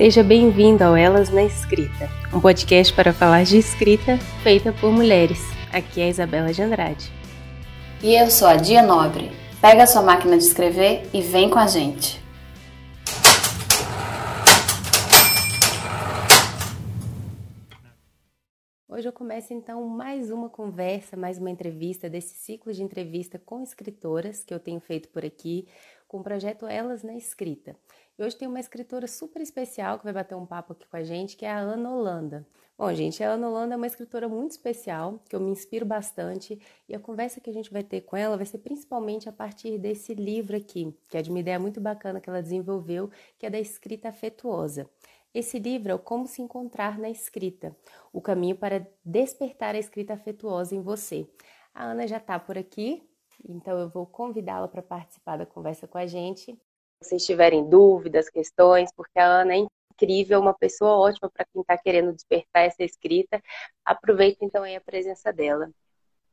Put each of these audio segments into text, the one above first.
Seja bem-vindo ao Elas na Escrita, um podcast para falar de escrita feita por mulheres. Aqui é a Isabela de Andrade. E eu sou a Dia Nobre. Pega a sua máquina de escrever e vem com a gente. Hoje eu começo então mais uma conversa, mais uma entrevista desse ciclo de entrevista com escritoras que eu tenho feito por aqui, com o projeto Elas na Escrita. E hoje tem uma escritora super especial que vai bater um papo aqui com a gente, que é a Ana Holanda. Bom, gente, a Ana Holanda é uma escritora muito especial, que eu me inspiro bastante, e a conversa que a gente vai ter com ela vai ser principalmente a partir desse livro aqui, que é de uma ideia muito bacana que ela desenvolveu, que é da escrita afetuosa. Esse livro é o Como se encontrar na escrita, o caminho para despertar a escrita afetuosa em você. A Ana já está por aqui, então eu vou convidá-la para participar da conversa com a gente vocês tiverem dúvidas, questões, porque a Ana é incrível, uma pessoa ótima para quem está querendo despertar essa escrita. Aproveita então aí a presença dela.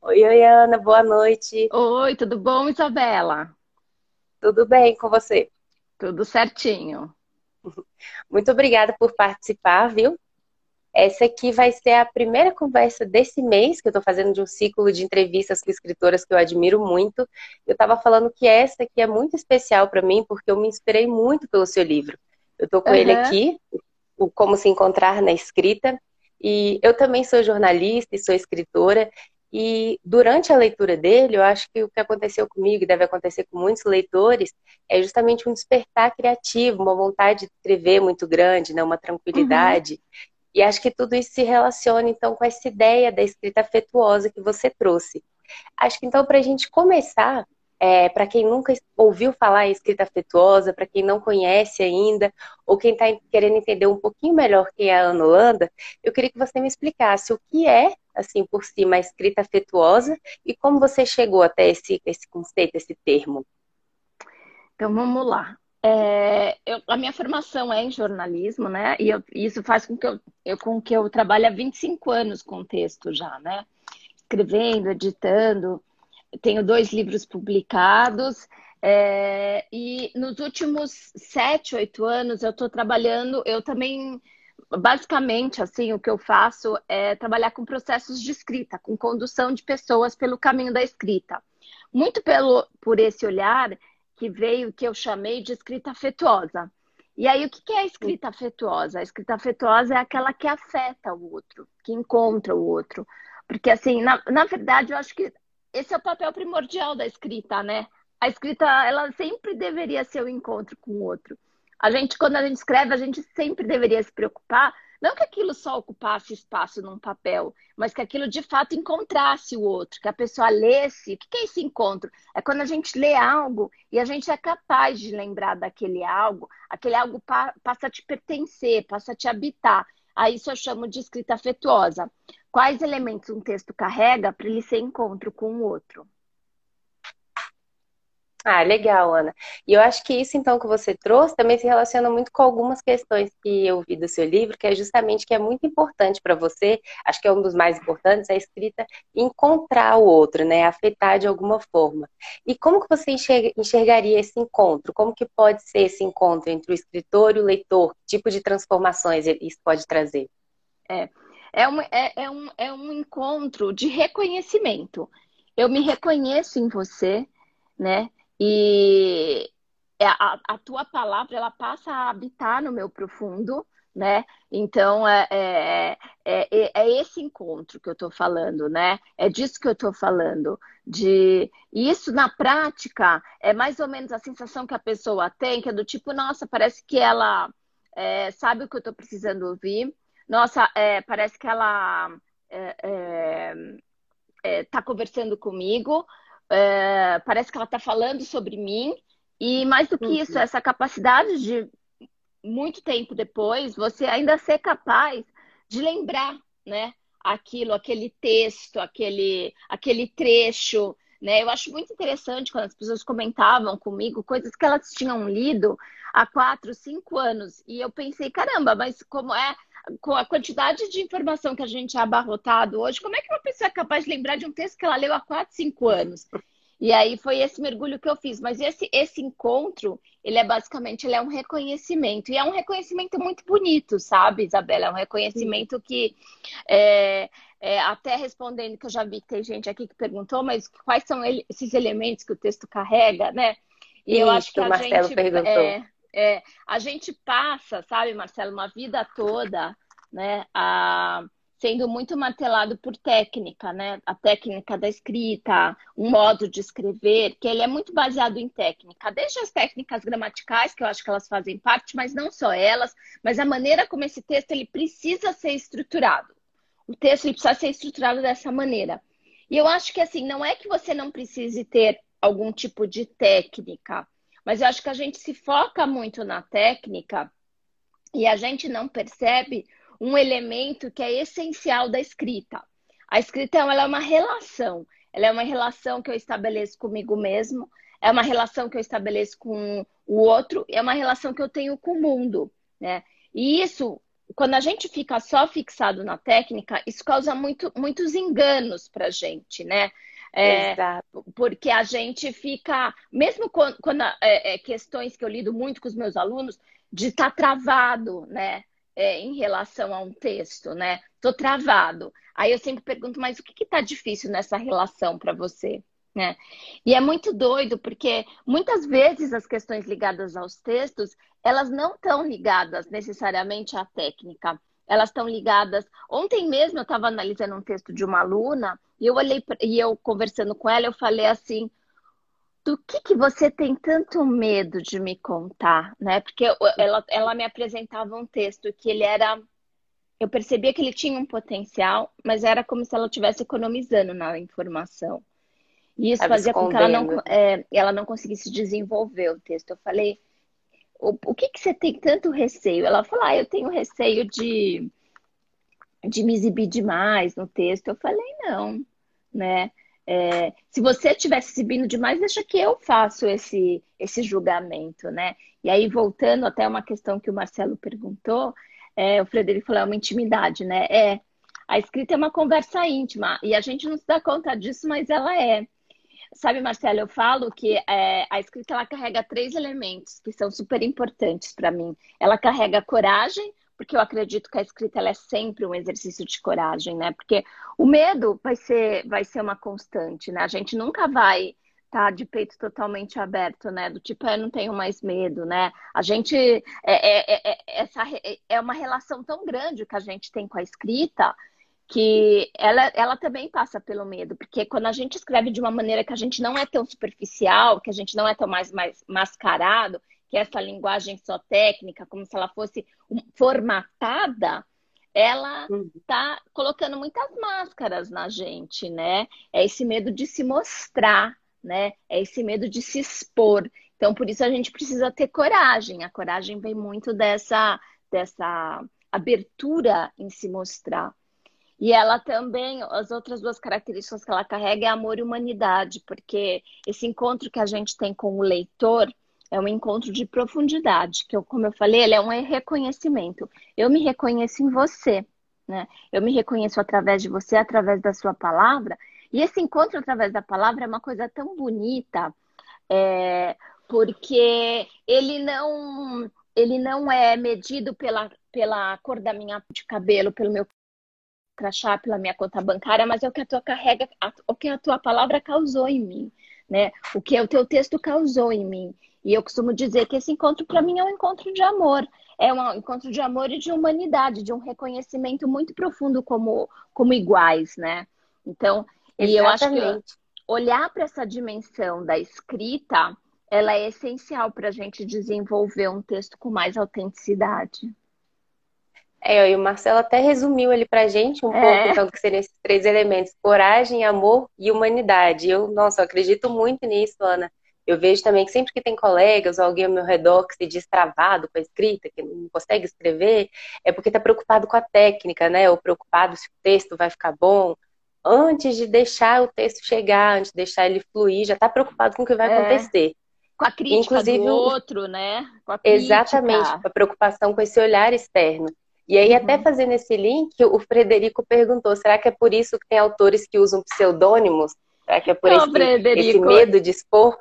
Oi, oi, Ana, boa noite. Oi, tudo bom, Isabela? Tudo bem com você? Tudo certinho. Muito obrigada por participar, viu? Essa aqui vai ser a primeira conversa desse mês, que eu estou fazendo de um ciclo de entrevistas com escritoras que eu admiro muito. Eu estava falando que essa aqui é muito especial para mim, porque eu me inspirei muito pelo seu livro. Eu estou com uhum. ele aqui, o Como Se Encontrar na Escrita. E eu também sou jornalista e sou escritora. E durante a leitura dele, eu acho que o que aconteceu comigo e deve acontecer com muitos leitores é justamente um despertar criativo, uma vontade de escrever muito grande, né? uma tranquilidade. Uhum. E acho que tudo isso se relaciona, então, com essa ideia da escrita afetuosa que você trouxe. Acho que, então, para a gente começar, é, para quem nunca ouviu falar em escrita afetuosa, para quem não conhece ainda, ou quem está querendo entender um pouquinho melhor quem é a Ana Holanda, eu queria que você me explicasse o que é, assim, por cima, a escrita afetuosa e como você chegou até esse, esse conceito, esse termo. Então, vamos lá. É, eu, a minha formação é em jornalismo, né? E eu, isso faz com que eu, eu, com que eu trabalhe há 25 anos com texto já, né? Escrevendo, editando. Tenho dois livros publicados. É, e nos últimos sete, oito anos eu estou trabalhando, eu também, basicamente, assim, o que eu faço é trabalhar com processos de escrita, com condução de pessoas pelo caminho da escrita. Muito pelo, por esse olhar que veio que eu chamei de escrita afetuosa. E aí, o que é a escrita afetuosa? A escrita afetuosa é aquela que afeta o outro, que encontra o outro. Porque, assim, na, na verdade, eu acho que esse é o papel primordial da escrita, né? A escrita, ela sempre deveria ser o encontro com o outro. A gente, quando a gente escreve, a gente sempre deveria se preocupar não que aquilo só ocupasse espaço num papel, mas que aquilo de fato encontrasse o outro, que a pessoa lesse. O que é esse encontro? É quando a gente lê algo e a gente é capaz de lembrar daquele algo, aquele algo pa passa a te pertencer, passa a te habitar. Aí isso eu chamo de escrita afetuosa. Quais elementos um texto carrega para ele ser encontro com o outro? Ah, legal, Ana. E eu acho que isso, então, que você trouxe também se relaciona muito com algumas questões que eu vi do seu livro, que é justamente que é muito importante para você, acho que é um dos mais importantes, a escrita encontrar o outro, né? Afetar de alguma forma. E como que você enxergaria esse encontro? Como que pode ser esse encontro entre o escritor e o leitor? Que tipo de transformações isso pode trazer? É, é, um, é, é, um, é um encontro de reconhecimento. Eu me reconheço em você, né? E é, a, a, tua palavra ela passa a habitar no meu profundo, né? Então é, é, é, é esse encontro que eu estou falando, né? É disso que eu estou falando. De isso na prática é mais ou menos a sensação que a pessoa tem, que é do tipo, nossa, parece que ela é, sabe o que eu estou precisando ouvir. Nossa, é, parece que ela está conversando comigo é, parece que ela está falando sobre mim. E mais do que uhum. isso, essa capacidade de, muito tempo depois, você ainda ser capaz de lembrar, né? Aquilo, aquele texto, aquele, aquele trecho, né? Eu acho muito interessante quando as pessoas comentavam comigo coisas que elas tinham lido há quatro, cinco anos. E eu pensei, caramba, mas como é com a quantidade de informação que a gente é abarrotado hoje, como é que uma pessoa é capaz de lembrar de um texto que ela leu há 4, 5 anos? E aí foi esse mergulho que eu fiz. Mas esse, esse encontro, ele é basicamente ele é um reconhecimento. E é um reconhecimento muito bonito, sabe, Isabela? É um reconhecimento Sim. que é, é, até respondendo que eu já vi que tem gente aqui que perguntou, mas quais são ele, esses elementos que o texto carrega, né? E Isso, eu acho que a Marcelo gente perguntou. É, é, a gente passa, sabe, Marcelo, uma vida toda, né, a sendo muito martelado por técnica, né? A técnica da escrita, um modo de escrever, que ele é muito baseado em técnica, desde as técnicas gramaticais, que eu acho que elas fazem parte, mas não só elas, mas a maneira como esse texto ele precisa ser estruturado. O texto ele precisa ser estruturado dessa maneira. E eu acho que assim, não é que você não precise ter algum tipo de técnica, mas eu acho que a gente se foca muito na técnica e a gente não percebe um elemento que é essencial da escrita. A escrita ela é uma relação, ela é uma relação que eu estabeleço comigo mesmo, é uma relação que eu estabeleço com o outro, é uma relação que eu tenho com o mundo, né? E isso, quando a gente fica só fixado na técnica, isso causa muito, muitos enganos para a gente, né? É, porque a gente fica, mesmo quando, quando é, é, questões que eu lido muito com os meus alunos, de estar tá travado, né? é, em relação a um texto, né? Tô travado. Aí eu sempre pergunto, mas o que está difícil nessa relação para você? Né? E é muito doido, porque muitas vezes as questões ligadas aos textos, elas não estão ligadas necessariamente à técnica. Elas estão ligadas. Ontem mesmo eu estava analisando um texto de uma aluna e eu olhei e eu conversando com ela, eu falei assim: do que, que você tem tanto medo de me contar, né? Porque ela, ela me apresentava um texto que ele era. Eu percebia que ele tinha um potencial, mas era como se ela estivesse economizando na informação. E isso fazia com que ela não, é, ela não conseguisse desenvolver o texto. Eu falei, o, o que, que você tem tanto receio? Ela falou, ah, eu tenho receio de, de me exibir demais no texto. Eu falei, não, né? É, se você estiver se exibindo demais, deixa que eu faço esse, esse julgamento, né? E aí, voltando até uma questão que o Marcelo perguntou, é, o Frederico falou, é uma intimidade, né? É, a escrita é uma conversa íntima, e a gente não se dá conta disso, mas ela é. Sabe, Marcelo, eu falo que é, a escrita ela carrega três elementos que são super importantes para mim. Ela carrega coragem, porque eu acredito que a escrita ela é sempre um exercício de coragem, né? Porque o medo vai ser, vai ser uma constante, né? A gente nunca vai tá de peito totalmente aberto, né? Do tipo, eu não tenho mais medo, né? A gente é, é, é, é essa é uma relação tão grande que a gente tem com a escrita que ela, ela também passa pelo medo, porque quando a gente escreve de uma maneira que a gente não é tão superficial, que a gente não é tão mais, mais mascarado, que essa linguagem só técnica, como se ela fosse formatada, ela está uhum. colocando muitas máscaras na gente, né? É esse medo de se mostrar, né? É esse medo de se expor. Então, por isso a gente precisa ter coragem. A coragem vem muito dessa, dessa abertura em se mostrar. E ela também, as outras duas características que ela carrega é amor e humanidade, porque esse encontro que a gente tem com o leitor, é um encontro de profundidade, que eu, como eu falei, ele é um reconhecimento. Eu me reconheço em você, né? Eu me reconheço através de você, através da sua palavra. E esse encontro através da palavra é uma coisa tão bonita, é, porque ele não ele não é medido pela, pela cor da minha de cabelo, pelo meu crachá, pela minha conta bancária, mas é o que a tua carrega, o que a tua palavra causou em mim, né? O que o teu texto causou em mim. E eu costumo dizer que esse encontro, para mim, é um encontro de amor. É um encontro de amor e de humanidade, de um reconhecimento muito profundo como, como iguais, né? Então, Exatamente. e eu acho que olhar para essa dimensão da escrita, ela é essencial para a gente desenvolver um texto com mais autenticidade. É, e o Marcelo até resumiu ali pra gente um é. pouco, então, que seriam esses três elementos: coragem, amor e humanidade. Eu, nossa, eu acredito muito nisso, Ana. Eu vejo também que sempre que tem colegas ou alguém ao meu redor que se diz travado com a escrita, que não consegue escrever, é porque está preocupado com a técnica, né? Ou preocupado se o texto vai ficar bom. Antes de deixar o texto chegar, antes de deixar ele fluir, já está preocupado com o que vai é. acontecer. Com a crítica Inclusive, do outro, né? exatamente, com a preocupação com esse olhar externo. E aí, uhum. até fazendo esse link, o Frederico perguntou: será que é por isso que tem autores que usam pseudônimos? Será que é por Não, esse, esse medo de expor?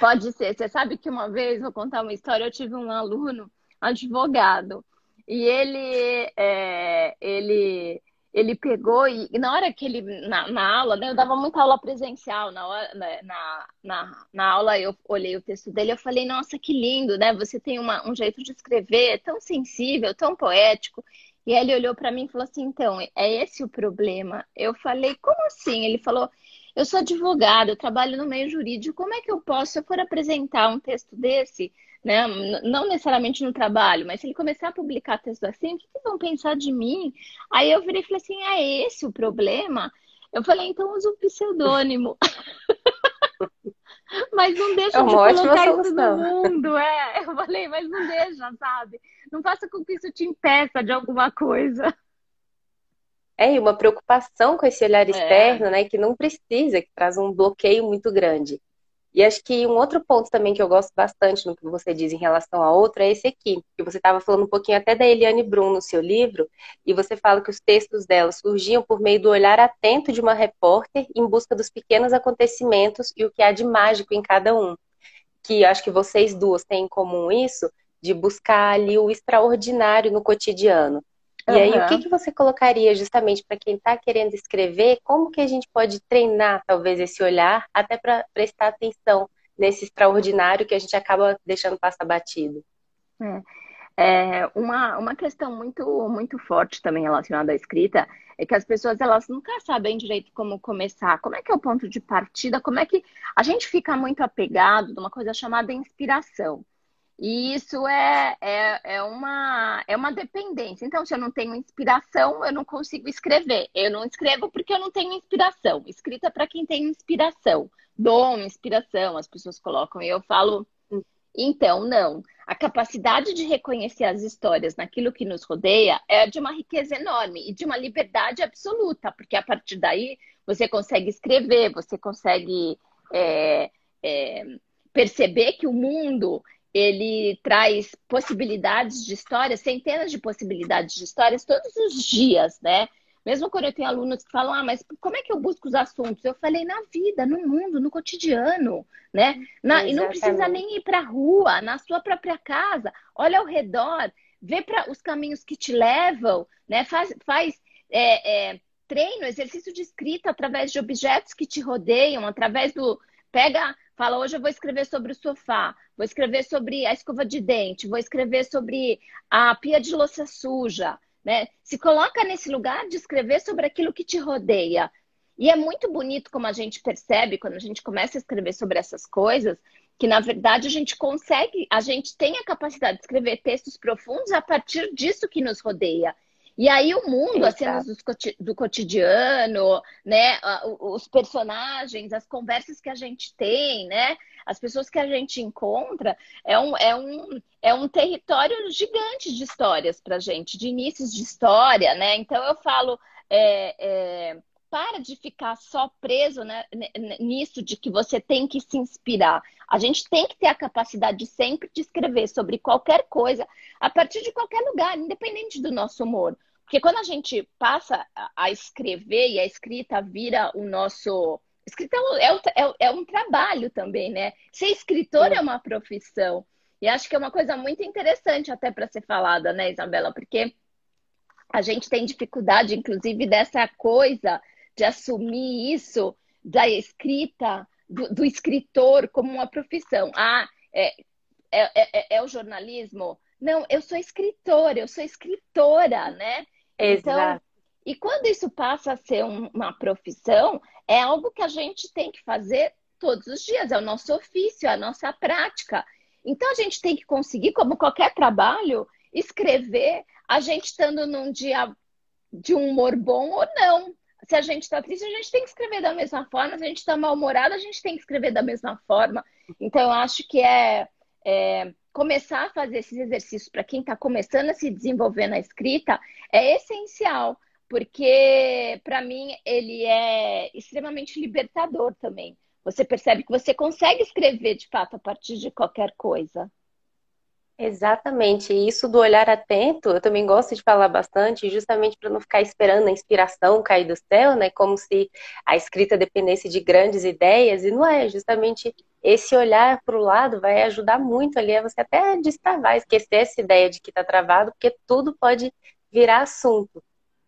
Pode ser. Você sabe que uma vez, vou contar uma história, eu tive um aluno, advogado, e ele, é, ele, ele pegou e, na hora que ele, na, na aula, né, eu dava muita aula presencial, na, hora, né, na, na, na, aula eu olhei o texto dele eu falei, nossa, que lindo, né? Você tem uma, um jeito de escrever tão sensível, tão poético. E ele olhou para mim e falou assim, então, é esse o problema? Eu falei, como assim? Ele falou, eu sou advogado, eu trabalho no meio jurídico, como é que eu posso, se eu for apresentar um texto desse, né, não necessariamente no trabalho, mas se ele começar a publicar texto assim, o que, que vão pensar de mim? Aí eu virei e falei assim, é esse o problema? Eu falei, então usa o pseudônimo. mas não deixa é de colocar isso no mundo, é. Eu falei, mas não deixa, sabe? Não faça com que isso te impeça de alguma coisa. É, e uma preocupação com esse olhar é. externo, né, que não precisa, que traz um bloqueio muito grande. E acho que um outro ponto também que eu gosto bastante no que você diz em relação a outro é esse aqui, que você estava falando um pouquinho até da Eliane Brum no seu livro, e você fala que os textos dela surgiam por meio do olhar atento de uma repórter em busca dos pequenos acontecimentos e o que há de mágico em cada um. Que acho que vocês duas têm em comum isso, de buscar ali o extraordinário no cotidiano. E uhum. aí, o que, que você colocaria justamente para quem está querendo escrever? Como que a gente pode treinar, talvez, esse olhar, até para prestar atenção nesse extraordinário que a gente acaba deixando passar batido? É. É, uma, uma questão muito, muito forte também relacionada à escrita é que as pessoas elas nunca sabem direito como começar, como é que é o ponto de partida, como é que a gente fica muito apegado de uma coisa chamada inspiração. E isso é, é, é, uma, é uma dependência. Então, se eu não tenho inspiração, eu não consigo escrever. Eu não escrevo porque eu não tenho inspiração. Escrita para quem tem inspiração. Dom, inspiração, as pessoas colocam. E eu falo, então, não. A capacidade de reconhecer as histórias naquilo que nos rodeia é de uma riqueza enorme e de uma liberdade absoluta, porque a partir daí você consegue escrever, você consegue é, é, perceber que o mundo ele traz possibilidades de histórias, centenas de possibilidades de histórias todos os dias, né? Mesmo quando eu tenho alunos que falam, ah, mas como é que eu busco os assuntos? Eu falei, na vida, no mundo, no cotidiano, né? Na, e não precisa nem ir para a rua, na sua própria casa. Olha ao redor, vê para os caminhos que te levam, né? Faz, faz é, é, treino, exercício de escrita através de objetos que te rodeiam, através do. Pega Fala, hoje eu vou escrever sobre o sofá, vou escrever sobre a escova de dente, vou escrever sobre a pia de louça suja, né? Se coloca nesse lugar de escrever sobre aquilo que te rodeia. E é muito bonito como a gente percebe quando a gente começa a escrever sobre essas coisas, que na verdade a gente consegue, a gente tem a capacidade de escrever textos profundos a partir disso que nos rodeia. E aí o mundo, as cenas do cotidiano, né? Os personagens, as conversas que a gente tem, né? As pessoas que a gente encontra, é um, é um, é um território gigante de histórias pra gente, de inícios de história, né? Então eu falo. É, é, para de ficar só preso né, nisso de que você tem que se inspirar. A gente tem que ter a capacidade de sempre de escrever sobre qualquer coisa, a partir de qualquer lugar, independente do nosso humor. Porque quando a gente passa a escrever e a escrita vira o nosso. Escrita é, é, é um trabalho também, né? Ser escritor é. é uma profissão. E acho que é uma coisa muito interessante até para ser falada, né, Isabela? Porque a gente tem dificuldade, inclusive, dessa coisa de assumir isso da escrita, do, do escritor como uma profissão. Ah, é, é, é, é, o jornalismo? Não, eu sou escritora, eu sou escritora, né? Então, Exato. Então, e quando isso passa a ser um, uma profissão, é algo que a gente tem que fazer todos os dias, é o nosso ofício, é a nossa prática. Então a gente tem que conseguir, como qualquer trabalho, escrever a gente estando num dia de um humor bom ou não. Se a gente está triste, a gente tem que escrever da mesma forma. Se a gente está mal-humorado, a gente tem que escrever da mesma forma. Então, eu acho que é, é começar a fazer esses exercícios para quem está começando a se desenvolver na escrita é essencial, porque para mim ele é extremamente libertador também. Você percebe que você consegue escrever de fato a partir de qualquer coisa. Exatamente, e isso do olhar atento, eu também gosto de falar bastante, justamente para não ficar esperando a inspiração cair do céu, né? Como se a escrita dependesse de grandes ideias, e não é, justamente esse olhar para o lado vai ajudar muito ali a você até destravar, esquecer essa ideia de que está travado, porque tudo pode virar assunto.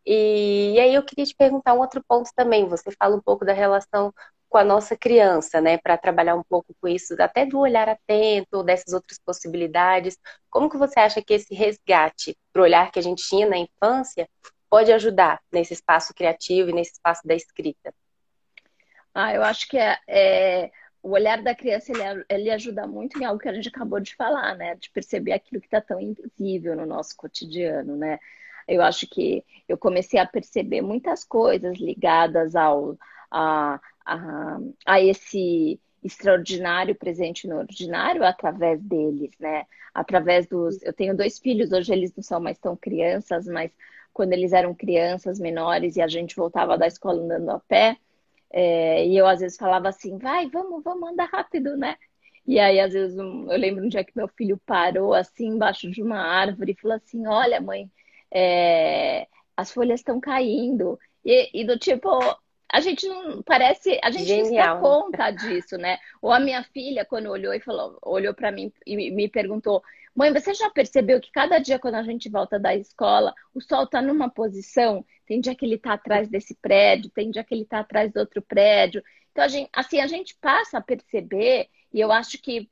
E aí eu queria te perguntar um outro ponto também. Você fala um pouco da relação com a nossa criança, né, para trabalhar um pouco com isso, até do olhar atento, dessas outras possibilidades. Como que você acha que esse resgate para o olhar que a gente tinha na infância pode ajudar nesse espaço criativo e nesse espaço da escrita? Ah, eu acho que é, é o olhar da criança ele, ele, ajuda muito em algo que a gente acabou de falar, né, de perceber aquilo que está tão invisível no nosso cotidiano, né. Eu acho que eu comecei a perceber muitas coisas ligadas ao a, a, a esse extraordinário presente no ordinário através deles, né? Através dos. Eu tenho dois filhos, hoje eles não são mais tão crianças, mas quando eles eram crianças menores e a gente voltava da escola andando a pé, é, e eu às vezes falava assim, vai, vamos, vamos andar rápido, né? E aí, às vezes, eu lembro um dia que meu filho parou assim embaixo de uma árvore e falou assim: Olha, mãe, é, as folhas estão caindo. E, e do tipo, a gente não parece, a gente Genial. não se dá conta disso, né? Ou a minha filha, quando olhou e falou, olhou para mim e me perguntou: Mãe, você já percebeu que cada dia quando a gente volta da escola, o sol está numa posição? Tem dia que ele está atrás desse prédio, tem dia que ele está atrás do outro prédio. Então, a gente, assim, a gente passa a perceber, e eu acho que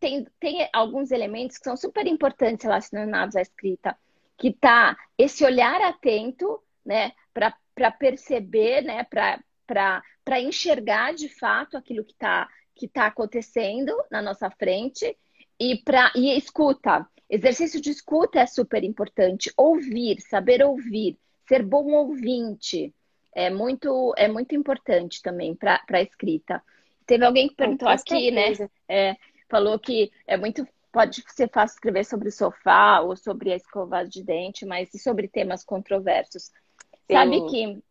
tem, tem alguns elementos que são super importantes relacionados à escrita, que tá esse olhar atento, né, para para perceber, né, para enxergar de fato aquilo que está que tá acontecendo na nossa frente e para e escuta. Exercício de escuta é super importante. Ouvir, saber ouvir, ser bom ouvinte é muito é muito importante também para a escrita. Teve alguém que perguntou aqui, né? É, falou que é muito pode ser fácil escrever sobre o sofá ou sobre a escova de dente, mas e sobre temas controversos. Sim. Sabe que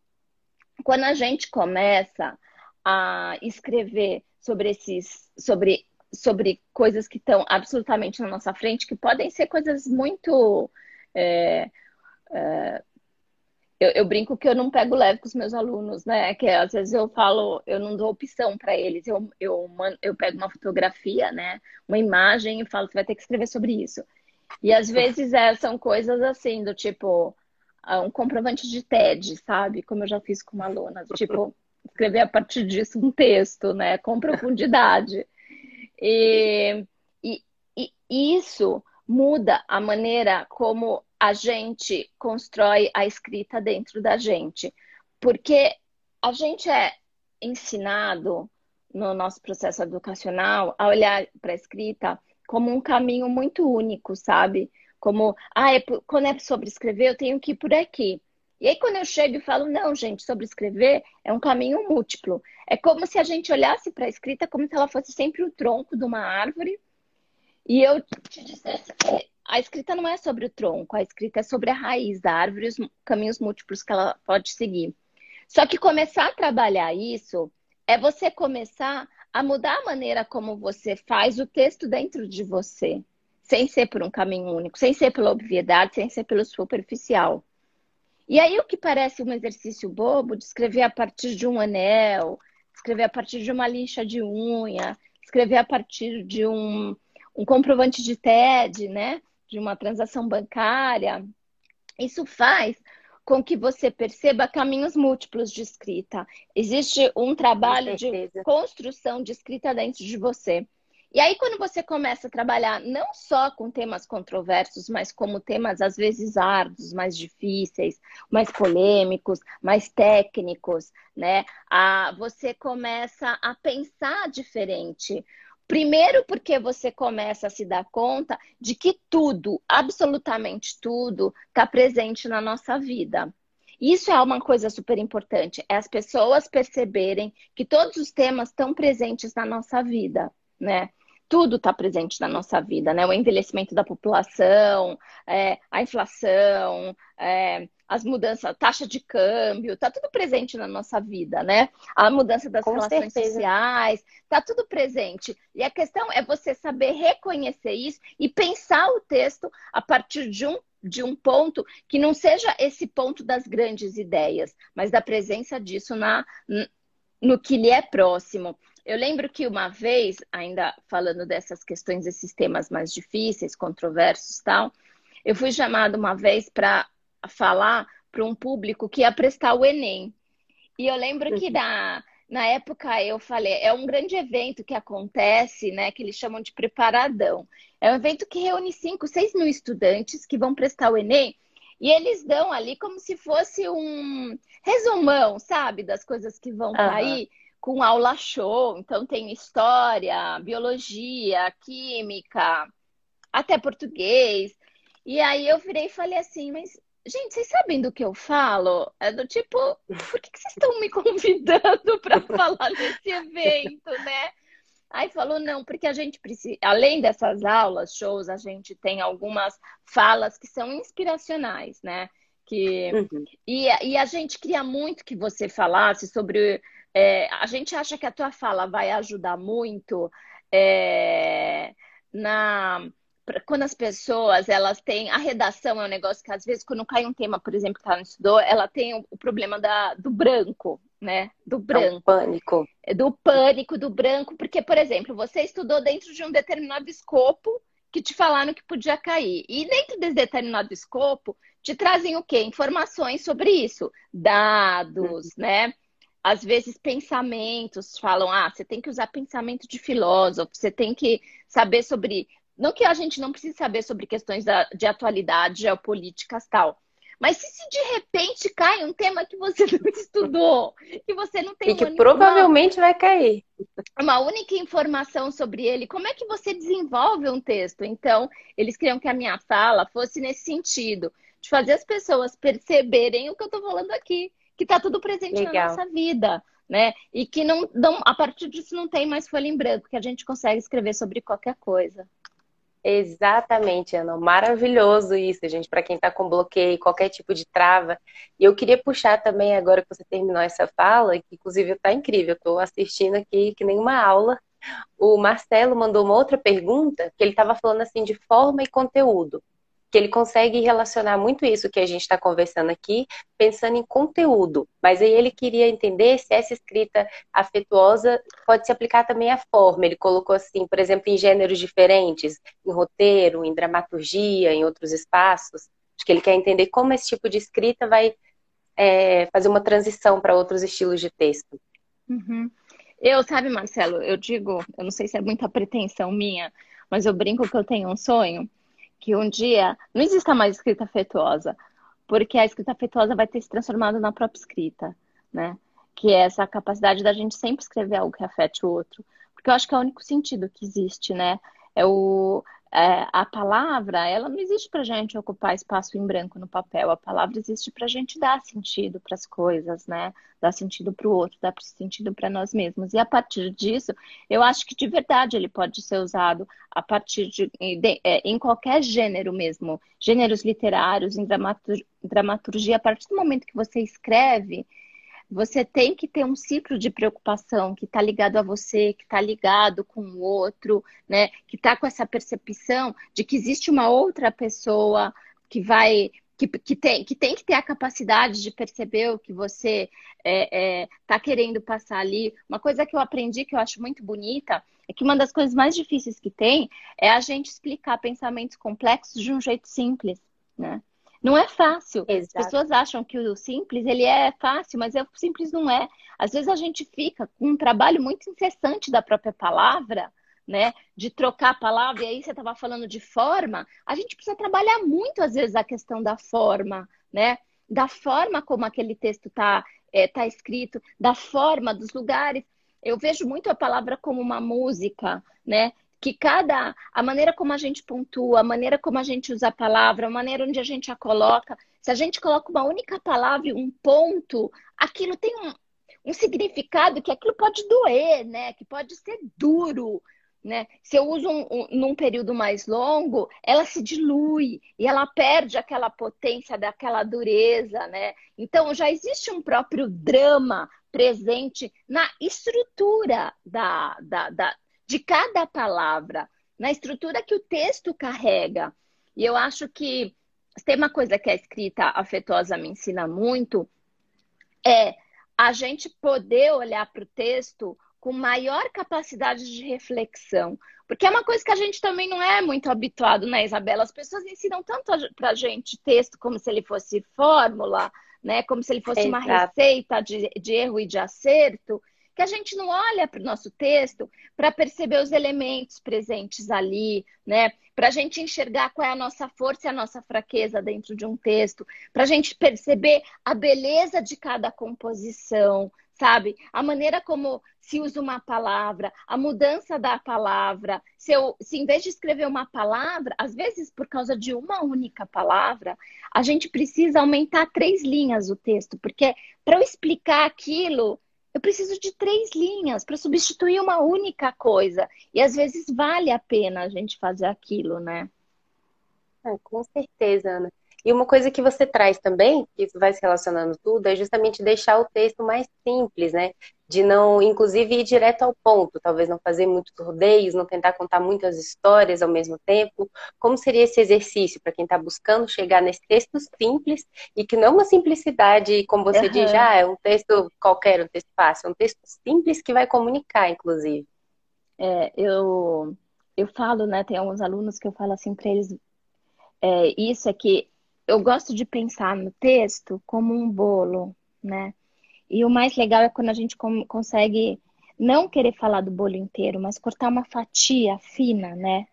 quando a gente começa a escrever sobre esses, sobre, sobre coisas que estão absolutamente na nossa frente, que podem ser coisas muito. É, é, eu, eu, brinco que eu não pego leve com os meus alunos, né? Que às vezes eu falo, eu não dou opção para eles. Eu, eu, eu pego uma fotografia, né? Uma imagem e falo, você vai ter que escrever sobre isso. E às vezes é, são coisas assim, do tipo, um comprovante de TED, sabe? Como eu já fiz com uma aluna, tipo, escrever a partir disso um texto, né? Com profundidade. E, e, e isso muda a maneira como a gente constrói a escrita dentro da gente. Porque a gente é ensinado no nosso processo educacional a olhar para a escrita como um caminho muito único, sabe? Como, ah, é, quando é sobre escrever, eu tenho que ir por aqui. E aí, quando eu chego e falo, não, gente, sobre escrever é um caminho múltiplo. É como se a gente olhasse para a escrita como se ela fosse sempre o tronco de uma árvore. E eu te dissesse que a escrita não é sobre o tronco, a escrita é sobre a raiz da árvore e os caminhos múltiplos que ela pode seguir. Só que começar a trabalhar isso é você começar a mudar a maneira como você faz o texto dentro de você sem ser por um caminho único, sem ser pela obviedade, sem ser pelo superficial. E aí o que parece um exercício bobo de escrever a partir de um anel, escrever a partir de uma lixa de unha, escrever a partir de um, um comprovante de TED, né? De uma transação bancária. Isso faz com que você perceba caminhos múltiplos de escrita. Existe um trabalho de construção de escrita dentro de você. E aí, quando você começa a trabalhar não só com temas controversos, mas como temas às vezes árduos, mais difíceis, mais polêmicos, mais técnicos, né? Você começa a pensar diferente. Primeiro, porque você começa a se dar conta de que tudo, absolutamente tudo, está presente na nossa vida. Isso é uma coisa super importante, é as pessoas perceberem que todos os temas estão presentes na nossa vida, né? Tudo está presente na nossa vida, né? O envelhecimento da população, é, a inflação, é, as mudanças, a taxa de câmbio, está tudo presente na nossa vida, né? A mudança das Com relações certeza. sociais, está tudo presente. E a questão é você saber reconhecer isso e pensar o texto a partir de um de um ponto que não seja esse ponto das grandes ideias, mas da presença disso na, no que lhe é próximo. Eu lembro que uma vez, ainda falando dessas questões, desses temas mais difíceis, controversos tal, eu fui chamada uma vez para falar para um público que ia prestar o Enem. E eu lembro que na, na época eu falei, é um grande evento que acontece, né? Que eles chamam de preparadão. É um evento que reúne 5, 6 mil estudantes que vão prestar o Enem. E eles dão ali como se fosse um resumão, sabe, das coisas que vão uhum. Com aula show. Então tem história, biologia, química, até português. E aí eu virei e falei assim, mas gente, vocês sabem do que eu falo? É do tipo, por que, que vocês estão me convidando para falar nesse evento, né? Aí falou, não, porque a gente precisa, além dessas aulas, shows, a gente tem algumas falas que são inspiracionais, né? Que, uhum. e, e a gente queria muito que você falasse sobre é, a gente acha que a tua fala vai ajudar muito é, na quando as pessoas elas têm a redação é um negócio que às vezes quando cai um tema, por exemplo, que ela não estudou, ela tem o, problema da, do branco, né? Do branco. Do pânico. Do pânico, do branco, porque, por exemplo, você estudou dentro de um determinado escopo que te falaram que podia cair. E dentro desse determinado escopo, te trazem o quê? Informações sobre isso, dados, uhum. né? Às vezes pensamentos falam, ah, você tem que usar pensamento de filósofo, você tem que saber sobre. Não que a gente não precise saber sobre questões da, de atualidade, geopolíticas tal. Mas se, se, de repente cai um tema que você não estudou, que você não tem e que provavelmente vai cair uma única informação sobre ele, como é que você desenvolve um texto? Então, eles queriam que a minha fala fosse nesse sentido, de fazer as pessoas perceberem o que eu estou falando aqui que está tudo presente Legal. na nossa vida, né? E que não, não, a partir disso não tem mais folha em branco, que a gente consegue escrever sobre qualquer coisa. Exatamente, Ana. Maravilhoso isso, gente, para quem está com bloqueio, qualquer tipo de trava. E eu queria puxar também, agora que você terminou essa fala, que inclusive está incrível, estou assistindo aqui que nem uma aula. O Marcelo mandou uma outra pergunta, que ele estava falando assim de forma e conteúdo que ele consegue relacionar muito isso que a gente está conversando aqui, pensando em conteúdo. Mas aí ele queria entender se essa escrita afetuosa pode se aplicar também à forma. Ele colocou assim, por exemplo, em gêneros diferentes, em roteiro, em dramaturgia, em outros espaços. Acho que ele quer entender como esse tipo de escrita vai é, fazer uma transição para outros estilos de texto. Uhum. Eu, sabe, Marcelo, eu digo, eu não sei se é muita pretensão minha, mas eu brinco que eu tenho um sonho que um dia não exista mais escrita afetuosa, porque a escrita afetuosa vai ter se transformado na própria escrita, né? Que é essa capacidade da gente sempre escrever algo que afete o outro. Porque eu acho que é o único sentido que existe, né? É o, é, a palavra, ela não existe para gente ocupar espaço em branco no papel. A palavra existe para gente dar sentido para as coisas, né? Dar sentido para o outro, dar sentido para nós mesmos. E a partir disso, eu acho que de verdade ele pode ser usado a partir de, de é, em qualquer gênero mesmo, gêneros literários, em dramaturgia. A partir do momento que você escreve, você tem que ter um ciclo de preocupação que está ligado a você, que está ligado com o outro, né? Que está com essa percepção de que existe uma outra pessoa que vai que, que, tem, que tem que ter a capacidade de perceber o que você está é, é, querendo passar ali. Uma coisa que eu aprendi que eu acho muito bonita é que uma das coisas mais difíceis que tem é a gente explicar pensamentos complexos de um jeito simples, né? Não é fácil. Exato. As pessoas acham que o simples ele é fácil, mas o simples não é. Às vezes a gente fica com um trabalho muito incessante da própria palavra, né? De trocar a palavra, e aí você estava falando de forma, a gente precisa trabalhar muito, às vezes, a questão da forma, né? Da forma como aquele texto está é, tá escrito, da forma, dos lugares. Eu vejo muito a palavra como uma música, né? Que cada a maneira como a gente pontua, a maneira como a gente usa a palavra, a maneira onde a gente a coloca, se a gente coloca uma única palavra e um ponto, aquilo tem um, um significado que aquilo pode doer, né? Que pode ser duro, Né? Se eu uso um, um, num período mais longo, ela se dilui e ela perde aquela potência daquela dureza, né? Então já existe um próprio drama presente na estrutura da, da, da, de cada palavra, na estrutura que o texto carrega. E eu acho que tem uma coisa que a escrita afetuosa me ensina muito, é a gente poder olhar para o texto com maior capacidade de reflexão. Porque é uma coisa que a gente também não é muito habituado, né, Isabela? As pessoas ensinam tanto para a gente texto como se ele fosse fórmula, né? Como se ele fosse Exato. uma receita de, de erro e de acerto, que a gente não olha para o nosso texto para perceber os elementos presentes ali, né? Para a gente enxergar qual é a nossa força e a nossa fraqueza dentro de um texto, para a gente perceber a beleza de cada composição, sabe? A maneira como se usa uma palavra, a mudança da palavra. Se, eu, se em vez de escrever uma palavra, às vezes por causa de uma única palavra, a gente precisa aumentar três linhas o texto, porque para eu explicar aquilo, eu preciso de três linhas para substituir uma única coisa. E às vezes vale a pena a gente fazer aquilo, né? É, com certeza, Ana. E uma coisa que você traz também, que isso vai se relacionando tudo, é justamente deixar o texto mais simples, né? De não, inclusive, ir direto ao ponto, talvez não fazer muitos rodeios, não tentar contar muitas histórias ao mesmo tempo. Como seria esse exercício para quem está buscando chegar nesse texto simples e que não é uma simplicidade, como você uhum. diz, ah, é um texto qualquer, um texto fácil, é um texto simples que vai comunicar, inclusive. É, eu, eu falo, né? Tem alguns alunos que eu falo assim para eles, é, isso é que eu gosto de pensar no texto como um bolo, né? E o mais legal é quando a gente consegue não querer falar do bolo inteiro, mas cortar uma fatia fina, né?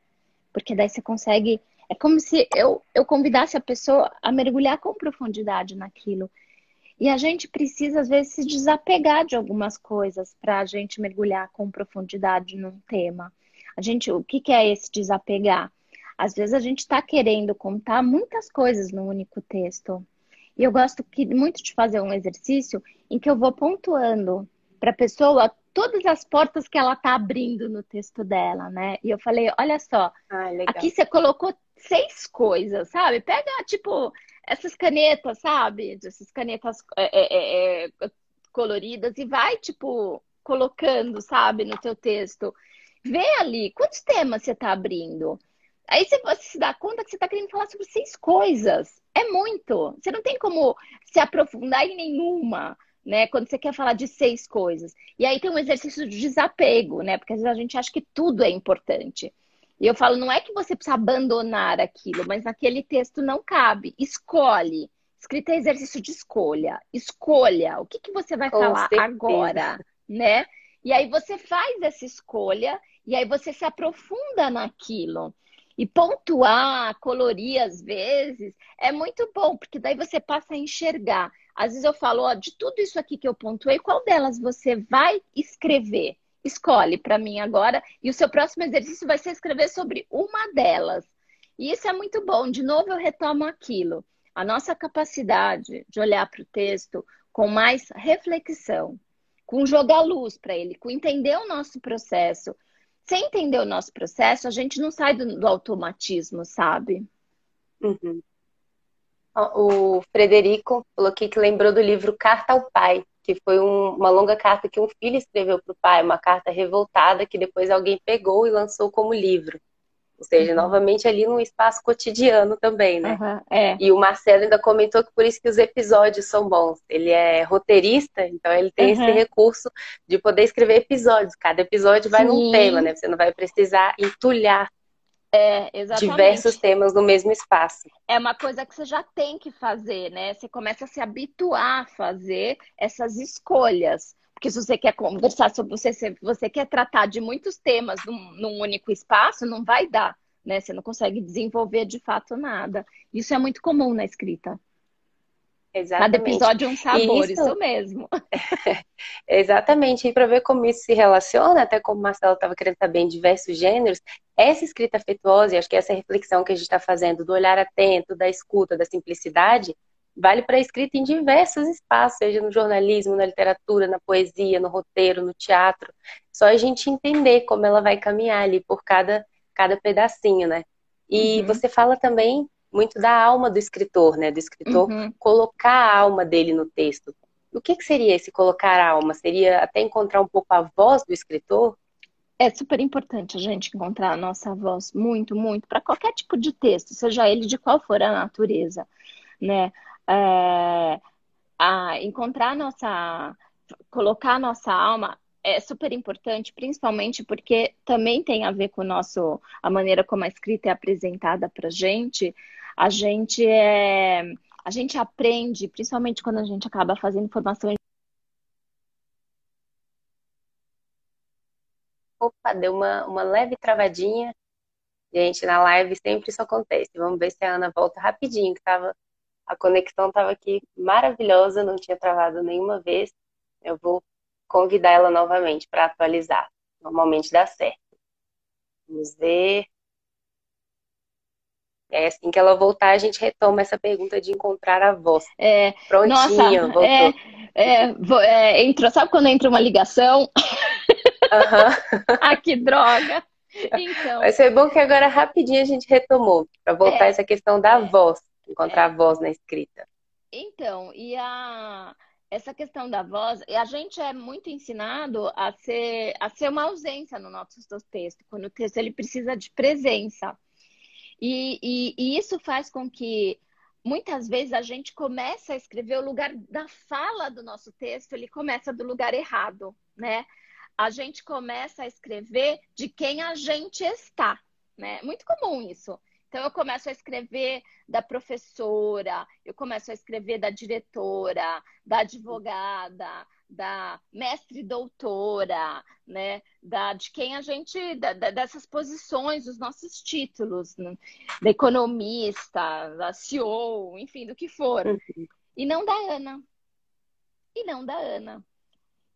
Porque daí você consegue. É como se eu, eu convidasse a pessoa a mergulhar com profundidade naquilo. E a gente precisa, às vezes, se desapegar de algumas coisas para a gente mergulhar com profundidade num tema. A gente, o que, que é esse desapegar? Às vezes a gente está querendo contar muitas coisas num único texto. E eu gosto que, muito de fazer um exercício em que eu vou pontuando para a pessoa todas as portas que ela está abrindo no texto dela, né? E eu falei, olha só, ah, aqui você colocou seis coisas, sabe? Pega, tipo, essas canetas, sabe? Essas canetas é, é, é, é, coloridas e vai, tipo, colocando, sabe, no teu texto. Vê ali, quantos temas você está abrindo? Aí você, você se dá conta que você está querendo falar sobre seis coisas. É muito. Você não tem como se aprofundar em nenhuma, né? Quando você quer falar de seis coisas. E aí tem um exercício de desapego, né? Porque às vezes a gente acha que tudo é importante. E eu falo, não é que você precisa abandonar aquilo, mas naquele texto não cabe. Escolhe. Escrita é exercício de escolha. Escolha. O que, que você vai Com falar certeza. agora, né? E aí você faz essa escolha e aí você se aprofunda naquilo. E pontuar, colorir às vezes, é muito bom, porque daí você passa a enxergar. Às vezes eu falo, ó, de tudo isso aqui que eu pontuei, qual delas você vai escrever? Escolhe para mim agora, e o seu próximo exercício vai ser escrever sobre uma delas. E isso é muito bom. De novo, eu retomo aquilo. A nossa capacidade de olhar para o texto com mais reflexão, com jogar luz para ele, com entender o nosso processo, sem entender o nosso processo, a gente não sai do, do automatismo, sabe? Uhum. O Frederico falou aqui que lembrou do livro Carta ao Pai, que foi um, uma longa carta que um filho escreveu para o pai, uma carta revoltada que depois alguém pegou e lançou como livro. Ou seja, uhum. novamente ali num espaço cotidiano também, né? Uhum, é. E o Marcelo ainda comentou que por isso que os episódios são bons. Ele é roteirista, então ele tem uhum. esse recurso de poder escrever episódios. Cada episódio vai Sim. num tema, né? Você não vai precisar entulhar é, diversos temas no mesmo espaço. É uma coisa que você já tem que fazer, né? Você começa a se habituar a fazer essas escolhas. Porque se você quer conversar sobre você, se você quer tratar de muitos temas num, num único espaço, não vai dar, né? Você não consegue desenvolver de fato nada. Isso é muito comum na escrita. Exatamente. Cada episódio é um sabor, isso, isso mesmo. Exatamente. E para ver como isso se relaciona, até como o Marcelo estava querendo saber em diversos gêneros, essa escrita afetuosa, e acho que essa reflexão que a gente está fazendo do olhar atento, da escuta, da simplicidade, vale para a escrita em diversos espaços, seja no jornalismo, na literatura, na poesia, no roteiro, no teatro. Só a gente entender como ela vai caminhar ali por cada, cada pedacinho, né? E uhum. você fala também muito da alma do escritor, né? Do escritor uhum. colocar a alma dele no texto. O que, que seria esse colocar a alma? Seria até encontrar um pouco a voz do escritor? É super importante a gente encontrar a nossa voz, muito, muito, para qualquer tipo de texto, seja ele de qual for a natureza, né? É, a encontrar nossa, colocar nossa alma é super importante, principalmente porque também tem a ver com o nosso, a maneira como a escrita é apresentada para gente. A gente é, a gente aprende, principalmente quando a gente acaba fazendo formação Opa, deu uma, uma leve travadinha. Gente, na live sempre isso acontece. Vamos ver se a Ana volta rapidinho, que tava, a conexão estava aqui maravilhosa, não tinha travado nenhuma vez. Eu vou convidar ela novamente para atualizar. Normalmente dá certo. Vamos ver. É assim que ela voltar, a gente retoma essa pergunta de encontrar a voz. É, Prontinho, nossa, voltou. É, é, é, entrou, sabe quando entra uma ligação? Uhum. ah, que droga! Então. Vai ser bom que agora rapidinho a gente retomou, para voltar é, essa questão da voz, encontrar a voz na escrita. Então, e a essa questão da voz, a gente é muito ensinado a ser, a ser uma ausência no nosso texto, quando o texto ele precisa de presença. E, e, e, isso faz com que muitas vezes a gente comece a escrever o lugar da fala do nosso texto, ele começa do lugar errado, né? A gente começa a escrever de quem a gente está, né? Muito comum isso. Então, eu começo a escrever da professora, eu começo a escrever da diretora, da advogada, da mestre doutora, né? Da, de quem a gente, da, dessas posições, os nossos títulos, né? da economista, da CEO, enfim, do que for. Uhum. E não da Ana. E não da Ana.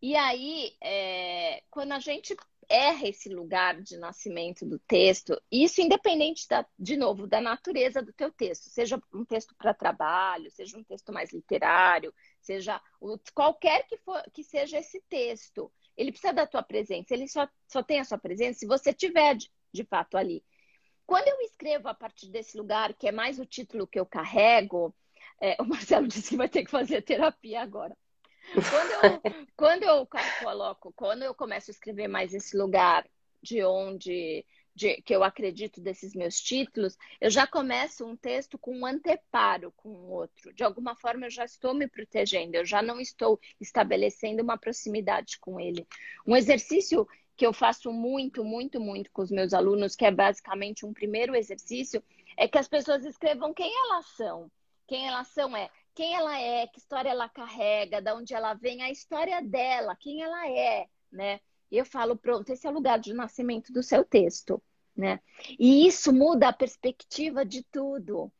E aí, é, quando a gente erra esse lugar de nascimento do texto, isso independente, da, de novo, da natureza do teu texto, seja um texto para trabalho, seja um texto mais literário, seja qualquer que, for, que seja esse texto, ele precisa da tua presença, ele só, só tem a sua presença se você tiver de, de fato ali. Quando eu escrevo a partir desse lugar, que é mais o título que eu carrego, é, o Marcelo disse que vai ter que fazer terapia agora. Quando eu, quando eu coloco, quando eu começo a escrever mais esse lugar de onde de, que eu acredito desses meus títulos, eu já começo um texto com um anteparo com o outro. De alguma forma, eu já estou me protegendo, eu já não estou estabelecendo uma proximidade com ele. Um exercício que eu faço muito, muito, muito com os meus alunos, que é basicamente um primeiro exercício, é que as pessoas escrevam quem elas são. Quem elas são é quem ela é, que história ela carrega, de onde ela vem, a história dela, quem ela é, né? E eu falo, pronto, esse é o lugar de nascimento do seu texto, né? E isso muda a perspectiva de tudo.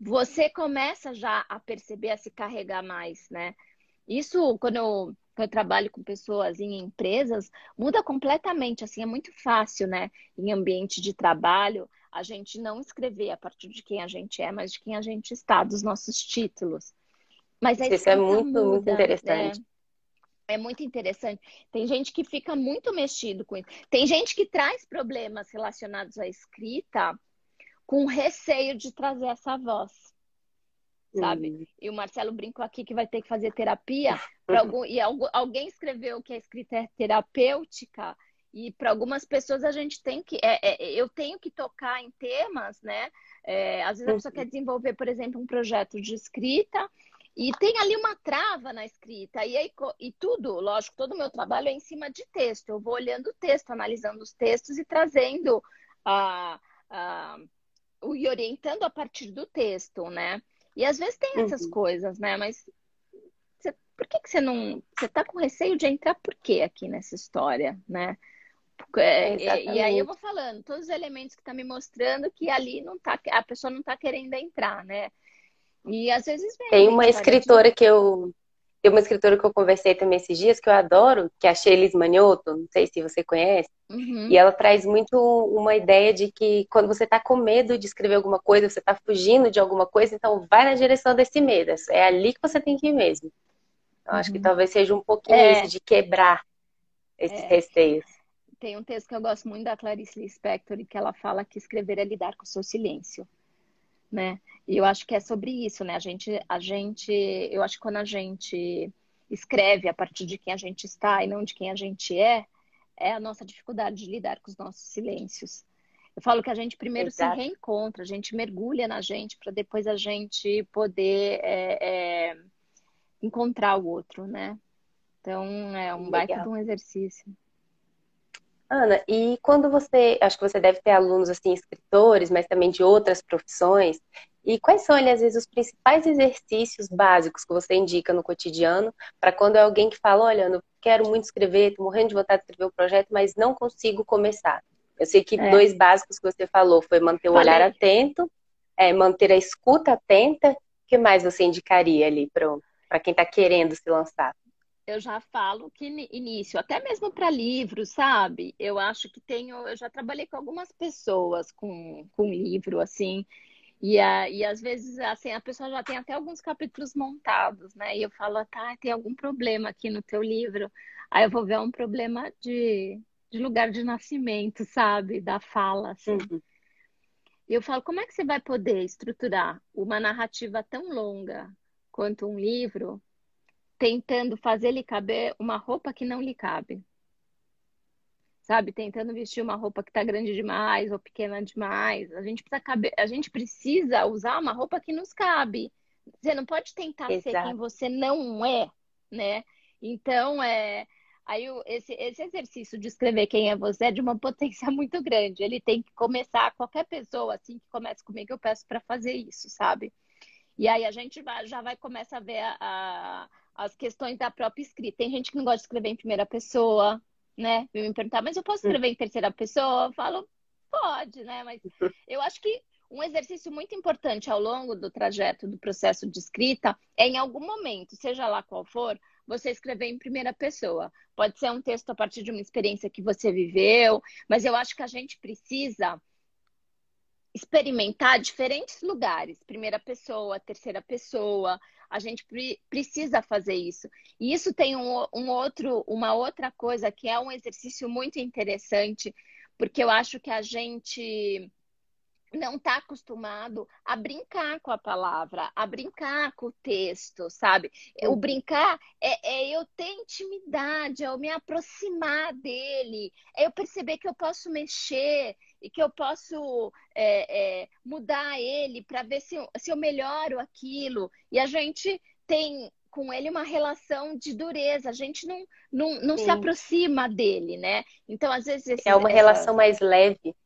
Você começa já a perceber, a se carregar mais, né? Isso, quando eu, quando eu trabalho com pessoas em empresas, muda completamente, assim, é muito fácil, né? Em ambiente de trabalho, a gente não escrever a partir de quem a gente é, mas de quem a gente está, dos nossos títulos. Mas isso é muito, muda, muito interessante. É, é muito interessante. Tem gente que fica muito mexido com isso. Tem gente que traz problemas relacionados à escrita com receio de trazer essa voz. Sabe? Hum. E o Marcelo brincou aqui que vai ter que fazer terapia. Algum, e alguém escreveu que a escrita é terapêutica. E para algumas pessoas a gente tem que, é, é, eu tenho que tocar em temas, né? É, às vezes a pessoa quer desenvolver, por exemplo, um projeto de escrita e tem ali uma trava na escrita. E, aí, e tudo, lógico, todo o meu trabalho é em cima de texto. Eu vou olhando o texto, analisando os textos e trazendo a, a, e orientando a partir do texto, né? E às vezes tem essas uhum. coisas, né? Mas você, por que, que você não. Você tá com receio de entrar por quê aqui nessa história, né? É, e aí eu vou falando, todos os elementos que tá me mostrando que ali não tá, a pessoa não tá querendo entrar, né? E às vezes vem. Tem uma escritora de... que eu Tem uma escritora que eu conversei também esses dias, que eu adoro, que é a Shelis Manioto, não sei se você conhece, uhum. e ela traz muito uma ideia de que quando você está com medo de escrever alguma coisa, você está fugindo de alguma coisa, então vai na direção desse medo, é ali que você tem que ir mesmo. Uhum. acho que uhum. talvez seja um pouquinho é. isso, de quebrar esses é. receios. Tem um texto que eu gosto muito da Clarice Lispector, que ela fala que escrever é lidar com o seu silêncio né? E eu acho que é sobre isso, né? A gente, a gente, eu acho que quando a gente escreve a partir de quem a gente está e não de quem a gente é, é a nossa dificuldade de lidar com os nossos silêncios. Eu falo que a gente primeiro Exato. se reencontra, a gente mergulha na gente para depois a gente poder é, é, encontrar o outro, né? Então é um Legal. baita de um exercício. Ana, e quando você, acho que você deve ter alunos assim, escritores, mas também de outras profissões, e quais são, ali, às vezes, os principais exercícios básicos que você indica no cotidiano para quando é alguém que fala, olha, eu quero muito escrever, estou morrendo de vontade de escrever o um projeto, mas não consigo começar. Eu sei que é. dois básicos que você falou foi manter o olhar atento, é, manter a escuta atenta. O que mais você indicaria ali para quem está querendo se lançar? Eu já falo que início, até mesmo para livros, sabe? Eu acho que tenho, eu já trabalhei com algumas pessoas com, com livro, assim, e, a, e às vezes, assim, a pessoa já tem até alguns capítulos montados, né? E eu falo, tá, tem algum problema aqui no teu livro. Aí eu vou ver um problema de, de lugar de nascimento, sabe? Da fala, assim. Uhum. E eu falo, como é que você vai poder estruturar uma narrativa tão longa quanto um livro tentando fazer lhe caber uma roupa que não lhe cabe. Sabe, tentando vestir uma roupa que está grande demais ou pequena demais. A gente precisa caber, a gente precisa usar uma roupa que nos cabe. Você não pode tentar Exato. ser quem você não é, né? Então, é, aí esse, esse exercício de escrever quem é você é de uma potência muito grande. Ele tem que começar, qualquer pessoa assim que comece comigo, eu peço para fazer isso, sabe? E aí a gente vai, já vai começar a ver a, a as questões da própria escrita. Tem gente que não gosta de escrever em primeira pessoa, né? Me perguntar, mas eu posso escrever em terceira pessoa? Eu falo, pode, né? Mas eu acho que um exercício muito importante ao longo do trajeto do processo de escrita é em algum momento, seja lá qual for, você escrever em primeira pessoa. Pode ser um texto a partir de uma experiência que você viveu, mas eu acho que a gente precisa experimentar diferentes lugares, primeira pessoa, terceira pessoa, a gente precisa fazer isso. E isso tem um, um outro, uma outra coisa que é um exercício muito interessante, porque eu acho que a gente não está acostumado a brincar com a palavra, a brincar com o texto, sabe? O uhum. brincar é, é, eu ter intimidade, é eu me aproximar dele, é eu perceber que eu posso mexer e que eu posso é, é, mudar ele para ver se, se eu melhoro aquilo. E a gente tem com ele uma relação de dureza, a gente não, não, não se aproxima dele, né? Então, às vezes. é uma essa... relação mais leve.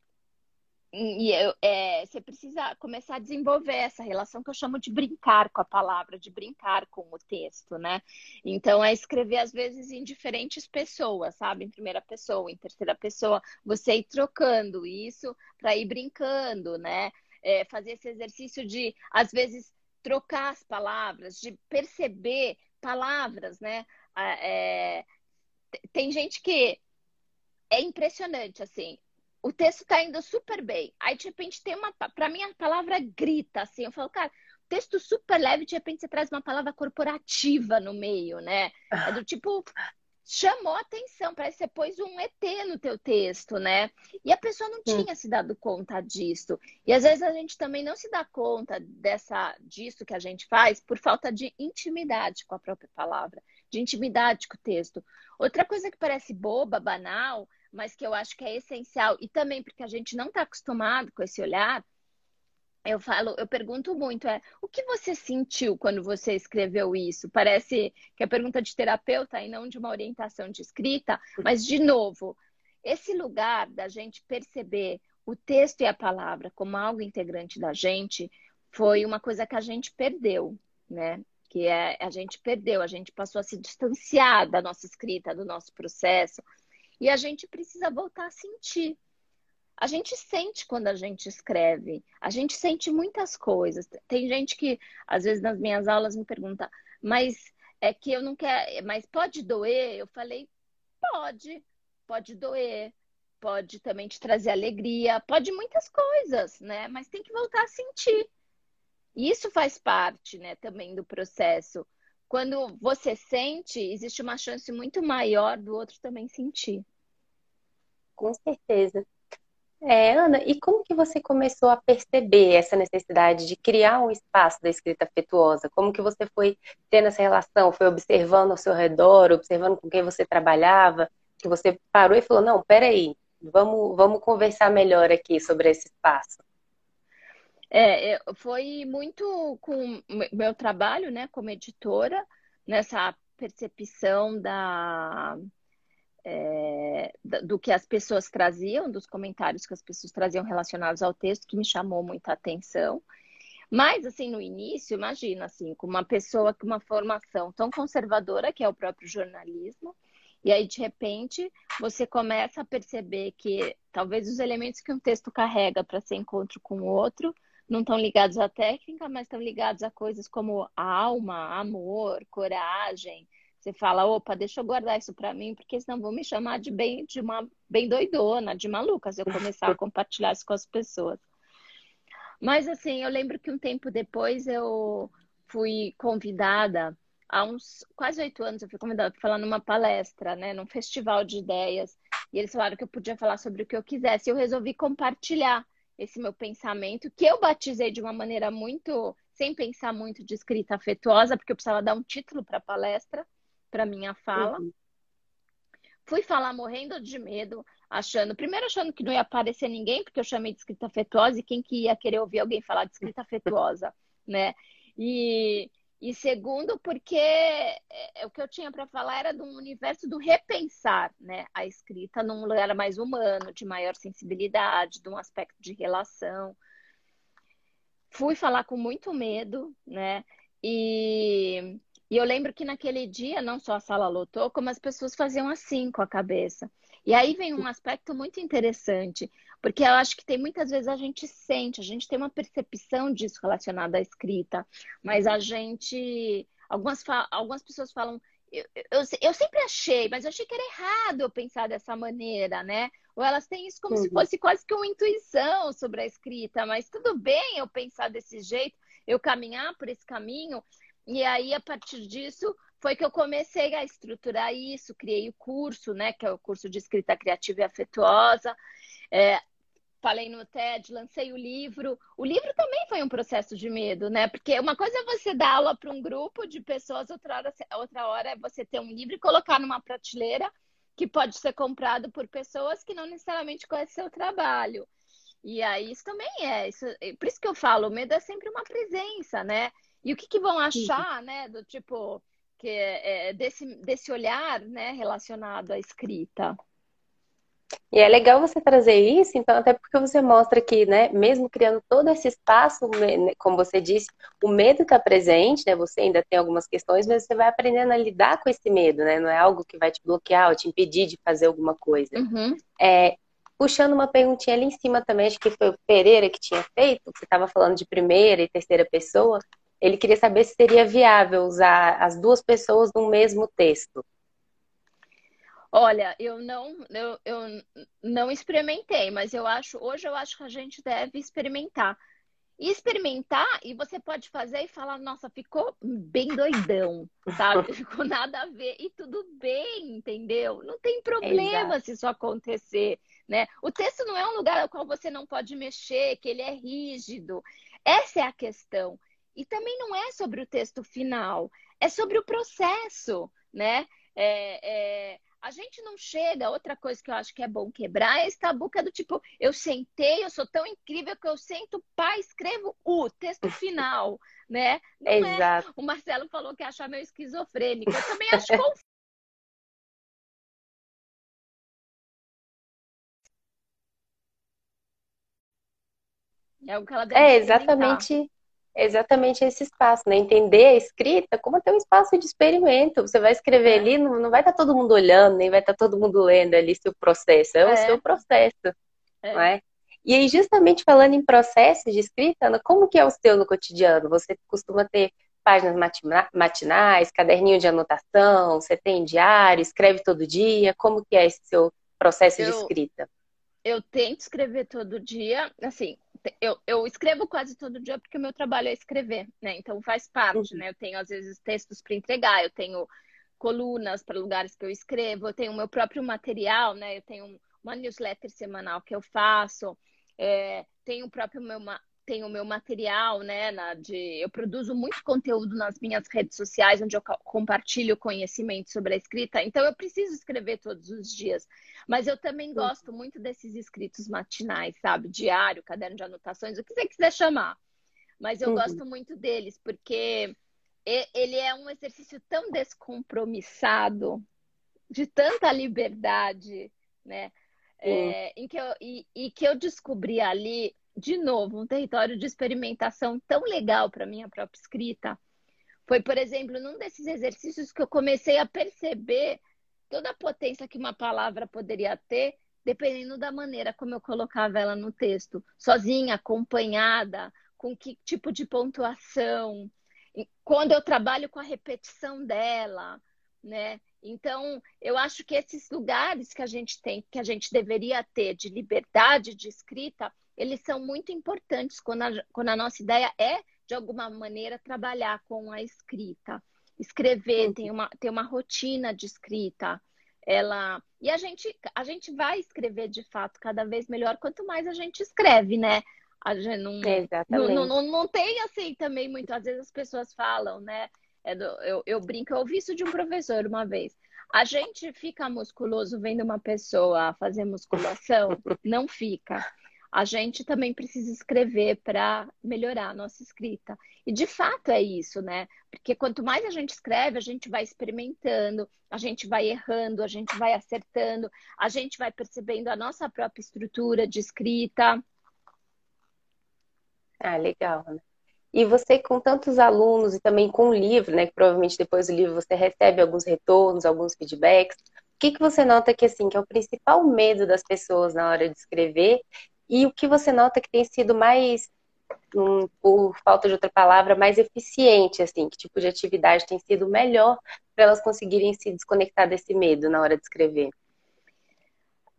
E é, você precisa começar a desenvolver essa relação que eu chamo de brincar com a palavra, de brincar com o texto, né? Então, é escrever, às vezes, em diferentes pessoas, sabe? Em primeira pessoa, em terceira pessoa, você ir trocando isso para ir brincando, né? É, fazer esse exercício de, às vezes, trocar as palavras, de perceber palavras, né? É, tem gente que é impressionante, assim o texto tá indo super bem. Aí, de repente, tem uma. Para mim, a palavra grita, assim. Eu falo, cara, texto super leve, de repente você traz uma palavra corporativa no meio, né? É do tipo. Chamou atenção, parece que você pôs um ET no teu texto, né? E a pessoa não tinha se dado conta disso. E às vezes a gente também não se dá conta dessa disso que a gente faz por falta de intimidade com a própria palavra, de intimidade com o texto. Outra coisa que parece boba, banal, mas que eu acho que é essencial, e também porque a gente não está acostumado com esse olhar, eu falo, eu pergunto muito, é o que você sentiu quando você escreveu isso? Parece que é pergunta de terapeuta e não de uma orientação de escrita, mas de novo, esse lugar da gente perceber o texto e a palavra como algo integrante da gente foi uma coisa que a gente perdeu, né? Que é a gente perdeu, a gente passou a se distanciar da nossa escrita, do nosso processo. E a gente precisa voltar a sentir. A gente sente quando a gente escreve, a gente sente muitas coisas. Tem gente que, às vezes, nas minhas aulas me pergunta, mas é que eu não quero, mas pode doer? Eu falei, pode, pode doer, pode também te trazer alegria, pode muitas coisas, né? Mas tem que voltar a sentir. E isso faz parte, né, também do processo. Quando você sente, existe uma chance muito maior do outro também sentir. Com certeza. É, Ana, e como que você começou a perceber essa necessidade de criar um espaço da escrita afetuosa? Como que você foi tendo essa relação? Foi observando ao seu redor, observando com quem você trabalhava, que você parou e falou, não, peraí, vamos, vamos conversar melhor aqui sobre esse espaço. É, foi muito com meu trabalho, né, como editora, nessa percepção da é, do que as pessoas traziam, dos comentários que as pessoas traziam relacionados ao texto, que me chamou muita atenção. Mas, assim, no início, imagina, assim, com uma pessoa com uma formação tão conservadora, que é o próprio jornalismo, e aí, de repente, você começa a perceber que talvez os elementos que um texto carrega para ser encontro com o outro não estão ligados à técnica, mas estão ligados a coisas como alma, amor, coragem, você fala, opa, deixa eu guardar isso para mim, porque senão vão me chamar de bem, de uma bem doidona, de maluca, se eu começar a compartilhar isso com as pessoas. Mas assim, eu lembro que um tempo depois eu fui convidada, há uns quase oito anos, eu fui convidada para falar numa palestra, né, num festival de ideias, e eles falaram que eu podia falar sobre o que eu quisesse. E eu resolvi compartilhar esse meu pensamento, que eu batizei de uma maneira muito, sem pensar muito de escrita afetuosa, porque eu precisava dar um título para a palestra para minha fala. Uhum. Fui falar morrendo de medo, achando, primeiro achando que não ia aparecer ninguém, porque eu chamei de escrita afetuosa, e quem que ia querer ouvir alguém falar de escrita afetuosa, né? E, e segundo, porque é, é, o que eu tinha para falar era do universo do repensar, né? A escrita num lugar mais humano, de maior sensibilidade, de um aspecto de relação. Fui falar com muito medo, né? E e eu lembro que naquele dia, não só a sala lotou, como as pessoas faziam assim com a cabeça. E aí vem um aspecto muito interessante, porque eu acho que tem muitas vezes a gente sente, a gente tem uma percepção disso relacionada à escrita, mas a gente. Algumas, algumas pessoas falam. Eu, eu, eu sempre achei, mas eu achei que era errado eu pensar dessa maneira, né? Ou elas têm isso como uhum. se fosse quase que uma intuição sobre a escrita, mas tudo bem eu pensar desse jeito, eu caminhar por esse caminho. E aí, a partir disso, foi que eu comecei a estruturar isso, criei o curso, né, que é o curso de escrita criativa e afetuosa. É, falei no TED, lancei o livro. O livro também foi um processo de medo, né? Porque uma coisa é você dar aula para um grupo de pessoas, outra hora, outra hora é você ter um livro e colocar numa prateleira que pode ser comprado por pessoas que não necessariamente conhecem seu trabalho. E aí isso também é, isso, por isso que eu falo, o medo é sempre uma presença, né? E o que, que vão achar, né, do tipo, que é, desse, desse olhar, né, relacionado à escrita? E é legal você trazer isso, então, até porque você mostra que, né, mesmo criando todo esse espaço, né, como você disse, o medo está presente, né? Você ainda tem algumas questões, mas você vai aprendendo a lidar com esse medo, né? Não é algo que vai te bloquear ou te impedir de fazer alguma coisa. Uhum. É, puxando uma perguntinha ali em cima também, acho que foi o Pereira que tinha feito, você estava falando de primeira e terceira pessoa ele queria saber se seria viável usar as duas pessoas no mesmo texto. Olha, eu não, eu, eu não experimentei, mas eu acho, hoje eu acho que a gente deve experimentar. E experimentar, e você pode fazer e falar, nossa, ficou bem doidão, sabe? Ficou nada a ver. E tudo bem, entendeu? Não tem problema Exato. se isso acontecer, né? O texto não é um lugar ao qual você não pode mexer, que ele é rígido. Essa é a questão. E também não é sobre o texto final, é sobre o processo, né? É, é, a gente não chega, outra coisa que eu acho que é bom quebrar é esse tabu que é do tipo, eu sentei, eu sou tão incrível que eu sento, pá, escrevo o texto final, né? Não é. Exato. É. O Marcelo falou que acha meio esquizofrênico, eu também acho confuso. É o que ela deve É exatamente exatamente esse espaço, né? Entender a escrita como até um espaço de experimento. Você vai escrever é. ali, não, não vai estar tá todo mundo olhando, nem vai estar tá todo mundo lendo ali seu processo, é, é. o seu processo, é. não é? E aí, justamente falando em processo de escrita, Ana, como que é o seu no cotidiano? Você costuma ter páginas matinais, caderninho de anotação, você tem diário, escreve todo dia? Como que é esse seu processo eu, de escrita? Eu tento escrever todo dia, assim, eu, eu escrevo quase todo dia porque o meu trabalho é escrever, né? Então faz parte, uhum. né? Eu tenho às vezes textos para entregar, eu tenho colunas para lugares que eu escrevo, eu tenho o meu próprio material, né? Eu tenho uma newsletter semanal que eu faço, é, tenho o próprio meu tenho o meu material, né? Na, de, eu produzo muito conteúdo nas minhas redes sociais, onde eu compartilho conhecimento sobre a escrita. Então, eu preciso escrever todos os dias. Mas eu também gosto muito desses escritos matinais, sabe? Diário, caderno de anotações, o que você quiser chamar. Mas eu uhum. gosto muito deles, porque ele é um exercício tão descompromissado, de tanta liberdade, né? É, em que eu, e, e, que eu descobri ali de novo, um território de experimentação tão legal para minha própria escrita. Foi, por exemplo, num desses exercícios que eu comecei a perceber toda a potência que uma palavra poderia ter, dependendo da maneira como eu colocava ela no texto, sozinha, acompanhada, com que tipo de pontuação, quando eu trabalho com a repetição dela, né? Então, eu acho que esses lugares que a gente tem, que a gente deveria ter de liberdade de escrita, eles são muito importantes quando a, quando a nossa ideia é, de alguma maneira, trabalhar com a escrita. Escrever, uhum. tem uma, tem uma rotina de escrita. Ela e a gente a gente vai escrever de fato cada vez melhor quanto mais a gente escreve, né? A gente não, não, não, não, não, tem assim também muito. Às vezes as pessoas falam, né? É do, eu, eu brinco, eu ouvi isso de um professor uma vez. A gente fica musculoso vendo uma pessoa fazer musculação? Não fica a gente também precisa escrever para melhorar a nossa escrita. E de fato é isso, né? Porque quanto mais a gente escreve, a gente vai experimentando, a gente vai errando, a gente vai acertando, a gente vai percebendo a nossa própria estrutura de escrita. Ah, legal, né? E você, com tantos alunos e também com o livro, né? Que provavelmente depois do livro você recebe alguns retornos, alguns feedbacks. O que, que você nota que, assim, que é o principal medo das pessoas na hora de escrever e o que você nota que tem sido mais, um, por falta de outra palavra, mais eficiente, assim? Que tipo de atividade tem sido melhor para elas conseguirem se desconectar desse medo na hora de escrever?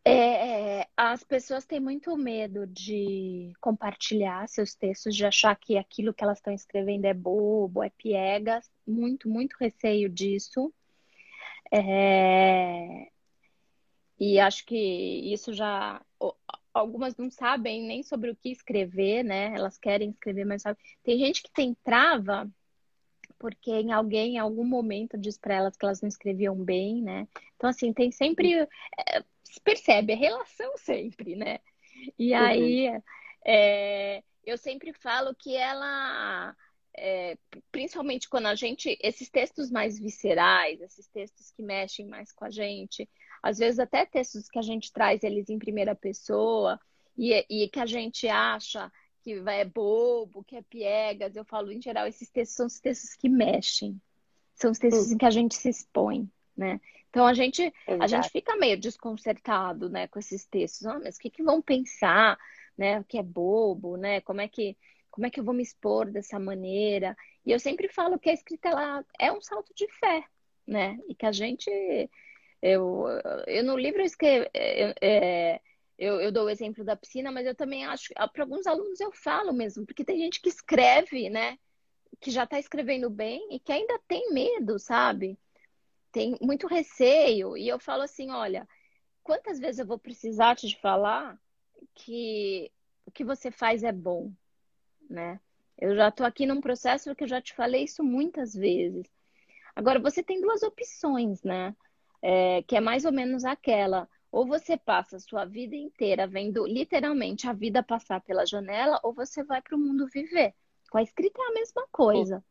É, é, as pessoas têm muito medo de compartilhar seus textos, de achar que aquilo que elas estão escrevendo é bobo, é piegas. Muito, muito receio disso. É, e acho que isso já algumas não sabem nem sobre o que escrever, né? Elas querem escrever, mas sabe. Tem gente que tem trava porque em alguém, em algum momento, diz para elas que elas não escreviam bem, né? Então, assim, tem sempre. É, se percebe, a relação sempre, né? E uhum. aí, é, eu sempre falo que ela. É, principalmente quando a gente. Esses textos mais viscerais, esses textos que mexem mais com a gente, às vezes até textos que a gente traz eles em primeira pessoa e, e que a gente acha que é bobo, que é piegas, eu falo em geral, esses textos são os textos que mexem, são os textos uhum. em que a gente se expõe, né? Então a gente, a gente fica meio desconcertado, né, com esses textos. Oh, mas o que, que vão pensar, né? O que é bobo, né? Como é que como é que eu vou me expor dessa maneira? E eu sempre falo que a escrita ela é um salto de fé, né? E que a gente eu, eu no livro eu escrevo, é, é, eu, eu dou o exemplo da piscina, mas eu também acho, para alguns alunos eu falo mesmo, porque tem gente que escreve, né? Que já está escrevendo bem e que ainda tem medo, sabe? Tem muito receio. E eu falo assim: olha, quantas vezes eu vou precisar te falar que o que você faz é bom, né? Eu já estou aqui num processo que eu já te falei isso muitas vezes. Agora, você tem duas opções, né? É, que é mais ou menos aquela. Ou você passa a sua vida inteira vendo literalmente a vida passar pela janela, ou você vai para o mundo viver. Com a escrita é a mesma coisa,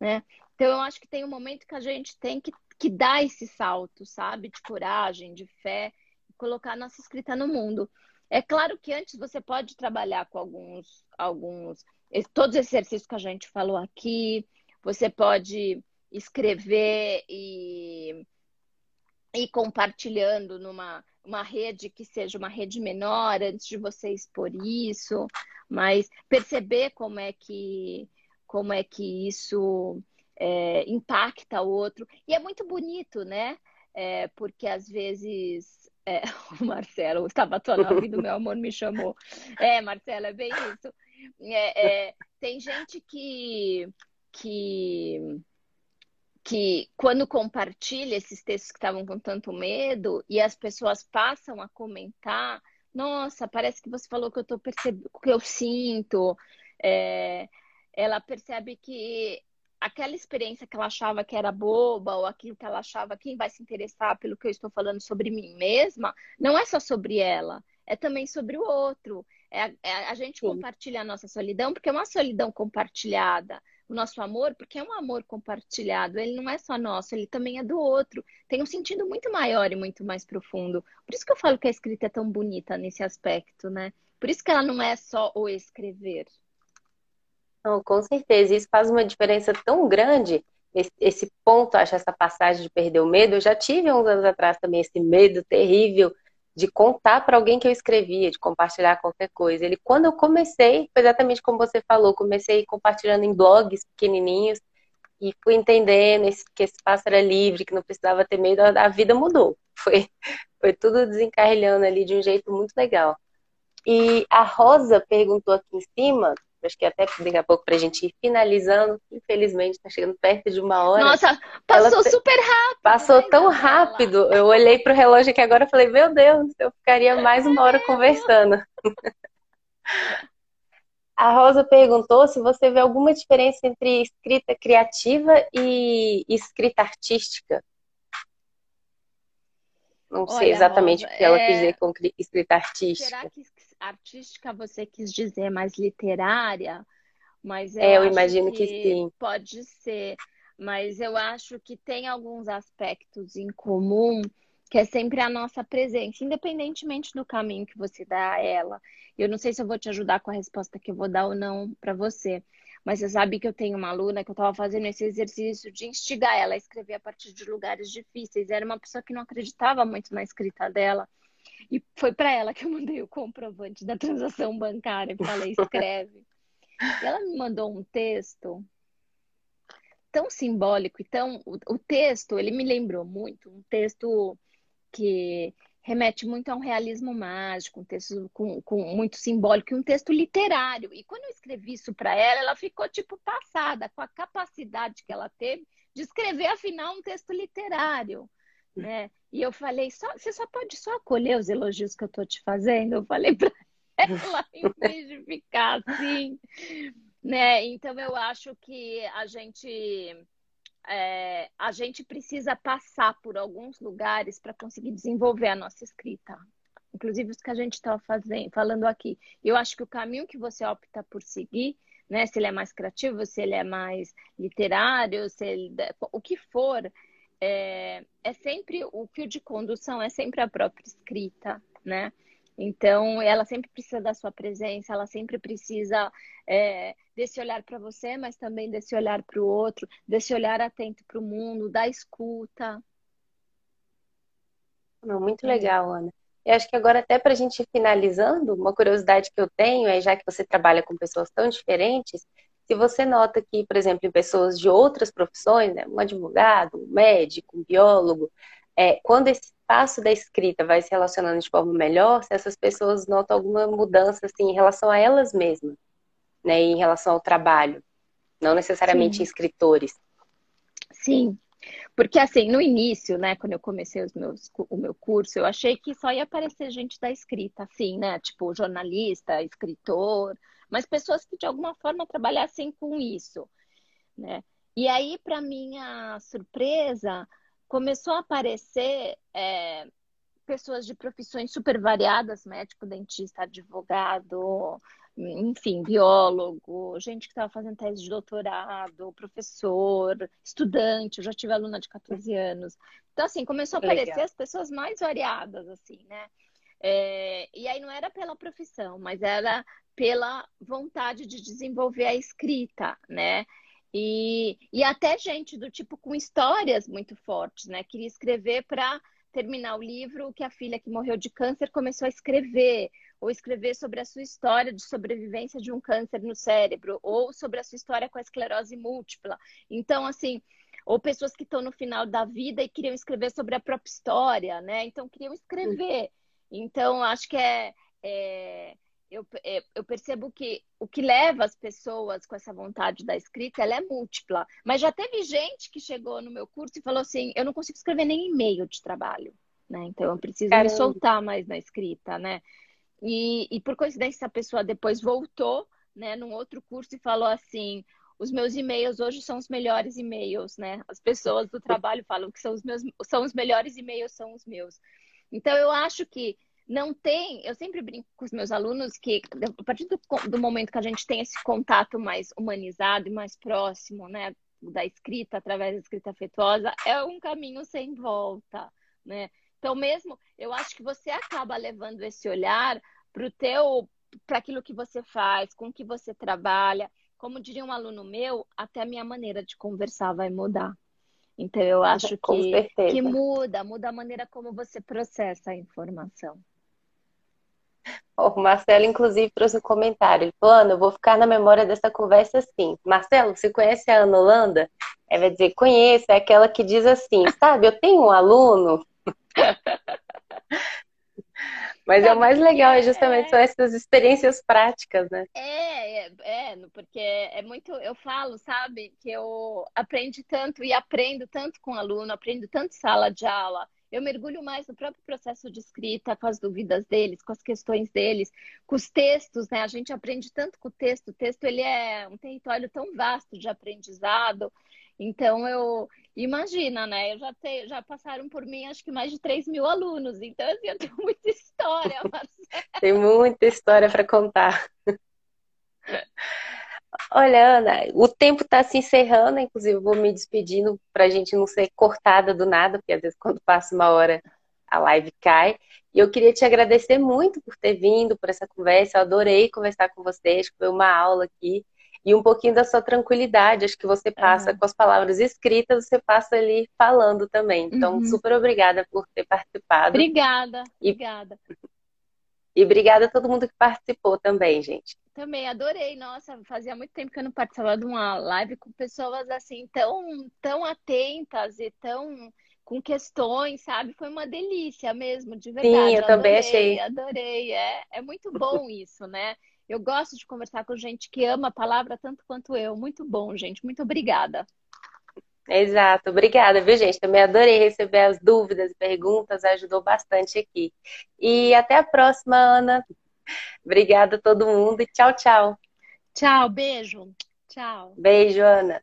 né? Então eu acho que tem um momento que a gente tem que, que dar esse salto, sabe? De coragem, de fé, colocar nossa escrita no mundo. É claro que antes você pode trabalhar com alguns, alguns, todos esses exercícios que a gente falou aqui. Você pode escrever e e compartilhando numa uma rede que seja uma rede menor antes de você expor isso, mas perceber como é que como é que isso é, impacta o outro. E é muito bonito, né? É, porque às vezes é, o Marcelo, Tabatonov do meu amor me chamou. É, Marcelo, é bem isso. É, é, tem gente que, que, que, quando compartilha esses textos que estavam com tanto medo e as pessoas passam a comentar, nossa, parece que você falou que eu tô percebendo, que eu sinto. É, ela percebe que aquela experiência que ela achava que era boba, ou aquilo que ela achava quem vai se interessar pelo que eu estou falando sobre mim mesma, não é só sobre ela, é também sobre o outro. É, é a gente Sim. compartilha a nossa solidão, porque é uma solidão compartilhada. O nosso amor, porque é um amor compartilhado, ele não é só nosso, ele também é do outro. Tem um sentido muito maior e muito mais profundo. Por isso que eu falo que a escrita é tão bonita nesse aspecto, né? Por isso que ela não é só o escrever. Não, com certeza. Isso faz uma diferença tão grande. Esse, esse ponto, acho, essa passagem de perder o medo. Eu já tive uns anos atrás também esse medo terrível de contar para alguém que eu escrevia, de compartilhar qualquer coisa. Ele, quando eu comecei, foi exatamente como você falou, comecei compartilhando em blogs pequenininhos e fui entendendo que esse espaço era livre, que não precisava ter medo, a vida mudou. Foi, foi tudo desencarrilhando ali de um jeito muito legal. E a Rosa perguntou aqui em cima acho que até daqui a pouco para a gente ir finalizando. Infelizmente, está chegando perto de uma hora. Nossa, passou Ela super rápido. Passou né, tão rápido. Eu olhei para o relógio aqui agora e falei, meu Deus, eu ficaria mais uma hora conversando. A Rosa perguntou se você vê alguma diferença entre escrita criativa e escrita artística. Não Olha, sei exatamente Rosa, o que ela é... quis dizer com escrita artística. Será que artística você quis dizer mais literária? Mas eu, é, eu imagino que, que sim. Pode ser, mas eu acho que tem alguns aspectos em comum que é sempre a nossa presença, independentemente do caminho que você dá a ela. Eu não sei se eu vou te ajudar com a resposta que eu vou dar ou não para você, mas você sabe que eu tenho uma aluna que eu estava fazendo esse exercício de instigar ela a escrever a partir de lugares difíceis. Era uma pessoa que não acreditava muito na escrita dela. E foi para ela que eu mandei o comprovante da transação bancária e falei: escreve. e ela me mandou um texto tão simbólico e tão. O texto, ele me lembrou muito um texto que remete muito a um realismo mágico, um texto com, com muito simbólico, um texto literário. E quando eu escrevi isso para ela, ela ficou tipo passada com a capacidade que ela teve de escrever afinal um texto literário, né? E eu falei, só, você só pode só acolher os elogios que eu tô te fazendo. Eu falei para ela em vez de ficar assim, né? Então eu acho que a gente é, a gente precisa passar por alguns lugares para conseguir desenvolver a nossa escrita. Inclusive os que a gente está fazendo, falando aqui. Eu acho que o caminho que você opta por seguir, né, se ele é mais criativo, se ele é mais literário, se ele, o que for, é, é sempre o fio de condução, é sempre a própria escrita, né? Então, ela sempre precisa da sua presença, ela sempre precisa é, desse olhar para você, mas também desse olhar para o outro, desse olhar atento para o mundo, da escuta. muito legal, Ana. Eu acho que agora, até para a gente ir finalizando, uma curiosidade que eu tenho é, já que você trabalha com pessoas tão diferentes, se você nota que, por exemplo, em pessoas de outras profissões, né, um advogado, um médico, um biólogo, é, quando esse espaço da escrita vai se relacionando de forma melhor, se essas pessoas notam alguma mudança assim, em relação a elas mesmas, né, em relação ao trabalho, não necessariamente Sim. escritores. Sim, porque assim, no início, né, quando eu comecei os meus, o meu curso, eu achei que só ia aparecer gente da escrita, assim, né, tipo jornalista, escritor, mas pessoas que de alguma forma trabalhassem com isso, né. E aí, para minha surpresa, começou a aparecer é, pessoas de profissões super variadas, médico, dentista, advogado, enfim, biólogo, gente que estava fazendo tese de doutorado, professor, estudante, eu já tive aluna de 14 anos. Então, assim, começou a aparecer Legal. as pessoas mais variadas, assim, né? É, e aí não era pela profissão, mas era pela vontade de desenvolver a escrita, né? E, e até gente do tipo com histórias muito fortes, né? Queria escrever para terminar o livro que a filha que morreu de câncer começou a escrever, ou escrever sobre a sua história de sobrevivência de um câncer no cérebro, ou sobre a sua história com a esclerose múltipla. Então, assim, ou pessoas que estão no final da vida e queriam escrever sobre a própria história, né? Então, queriam escrever. Então, acho que é, é eu, é, eu, percebo que o que leva as pessoas com essa vontade da escrita, ela é múltipla. Mas já teve gente que chegou no meu curso e falou assim, eu não consigo escrever nem e-mail de trabalho, né? Então eu preciso Caramba. me soltar mais na escrita, né? E, e por coincidência a pessoa depois voltou, né, num outro curso e falou assim, os meus e-mails hoje são os melhores e-mails, né? As pessoas do trabalho falam que são os meus, são os melhores e-mails, são os meus. Então eu acho que não tem, eu sempre brinco com os meus alunos que a partir do, do, momento que a gente tem esse contato mais humanizado e mais próximo, né, da escrita através da escrita afetuosa, é um caminho sem volta, né? Então mesmo, eu acho que você acaba levando esse olhar para o teu, para aquilo que você faz, com que você trabalha. Como diria um aluno meu, até a minha maneira de conversar vai mudar. Então eu acho que, que muda, muda a maneira como você processa a informação. O Marcelo, inclusive, trouxe um comentário. Ele falou, Ana, eu vou ficar na memória dessa conversa assim. Marcelo, você conhece a Ana Holanda? Ela vai dizer, conheço, é aquela que diz assim, sabe, eu tenho um aluno. Mas é o mais legal, é justamente são essas experiências práticas, né? É, é, é, porque é muito, eu falo, sabe, que eu aprendi tanto e aprendo tanto com aluno, aprendo tanto sala de aula, eu mergulho mais no próprio processo de escrita, com as dúvidas deles, com as questões deles, com os textos, né? A gente aprende tanto com o texto. O texto ele é um território tão vasto de aprendizado. Então eu imagina, né? Eu já tenho, já passaram por mim acho que mais de 3 mil alunos. Então, assim, eu tenho muita história. Tem muita história para contar. Olha, Ana, o tempo está se encerrando, inclusive eu vou me despedindo para a gente não ser cortada do nada, porque às vezes quando passa uma hora a live cai. E eu queria te agradecer muito por ter vindo, por essa conversa. Eu adorei conversar com você, acho que foi uma aula aqui. E um pouquinho da sua tranquilidade, acho que você passa uhum. com as palavras escritas, você passa ali falando também. Então, uhum. super obrigada por ter participado. Obrigada, e... obrigada. E obrigada a todo mundo que participou também, gente. Também adorei. Nossa, fazia muito tempo que eu não participava de uma live com pessoas assim tão, tão atentas e tão com questões, sabe? Foi uma delícia mesmo, de verdade. Sim, eu, eu também adorei, achei. Adorei. É, é muito bom isso, né? Eu gosto de conversar com gente que ama a palavra tanto quanto eu. Muito bom, gente. Muito obrigada. Exato, obrigada, viu, gente? Também adorei receber as dúvidas, perguntas, ajudou bastante aqui. E até a próxima, Ana. Obrigada a todo mundo e tchau, tchau. Tchau, beijo. Tchau. Beijo, Ana.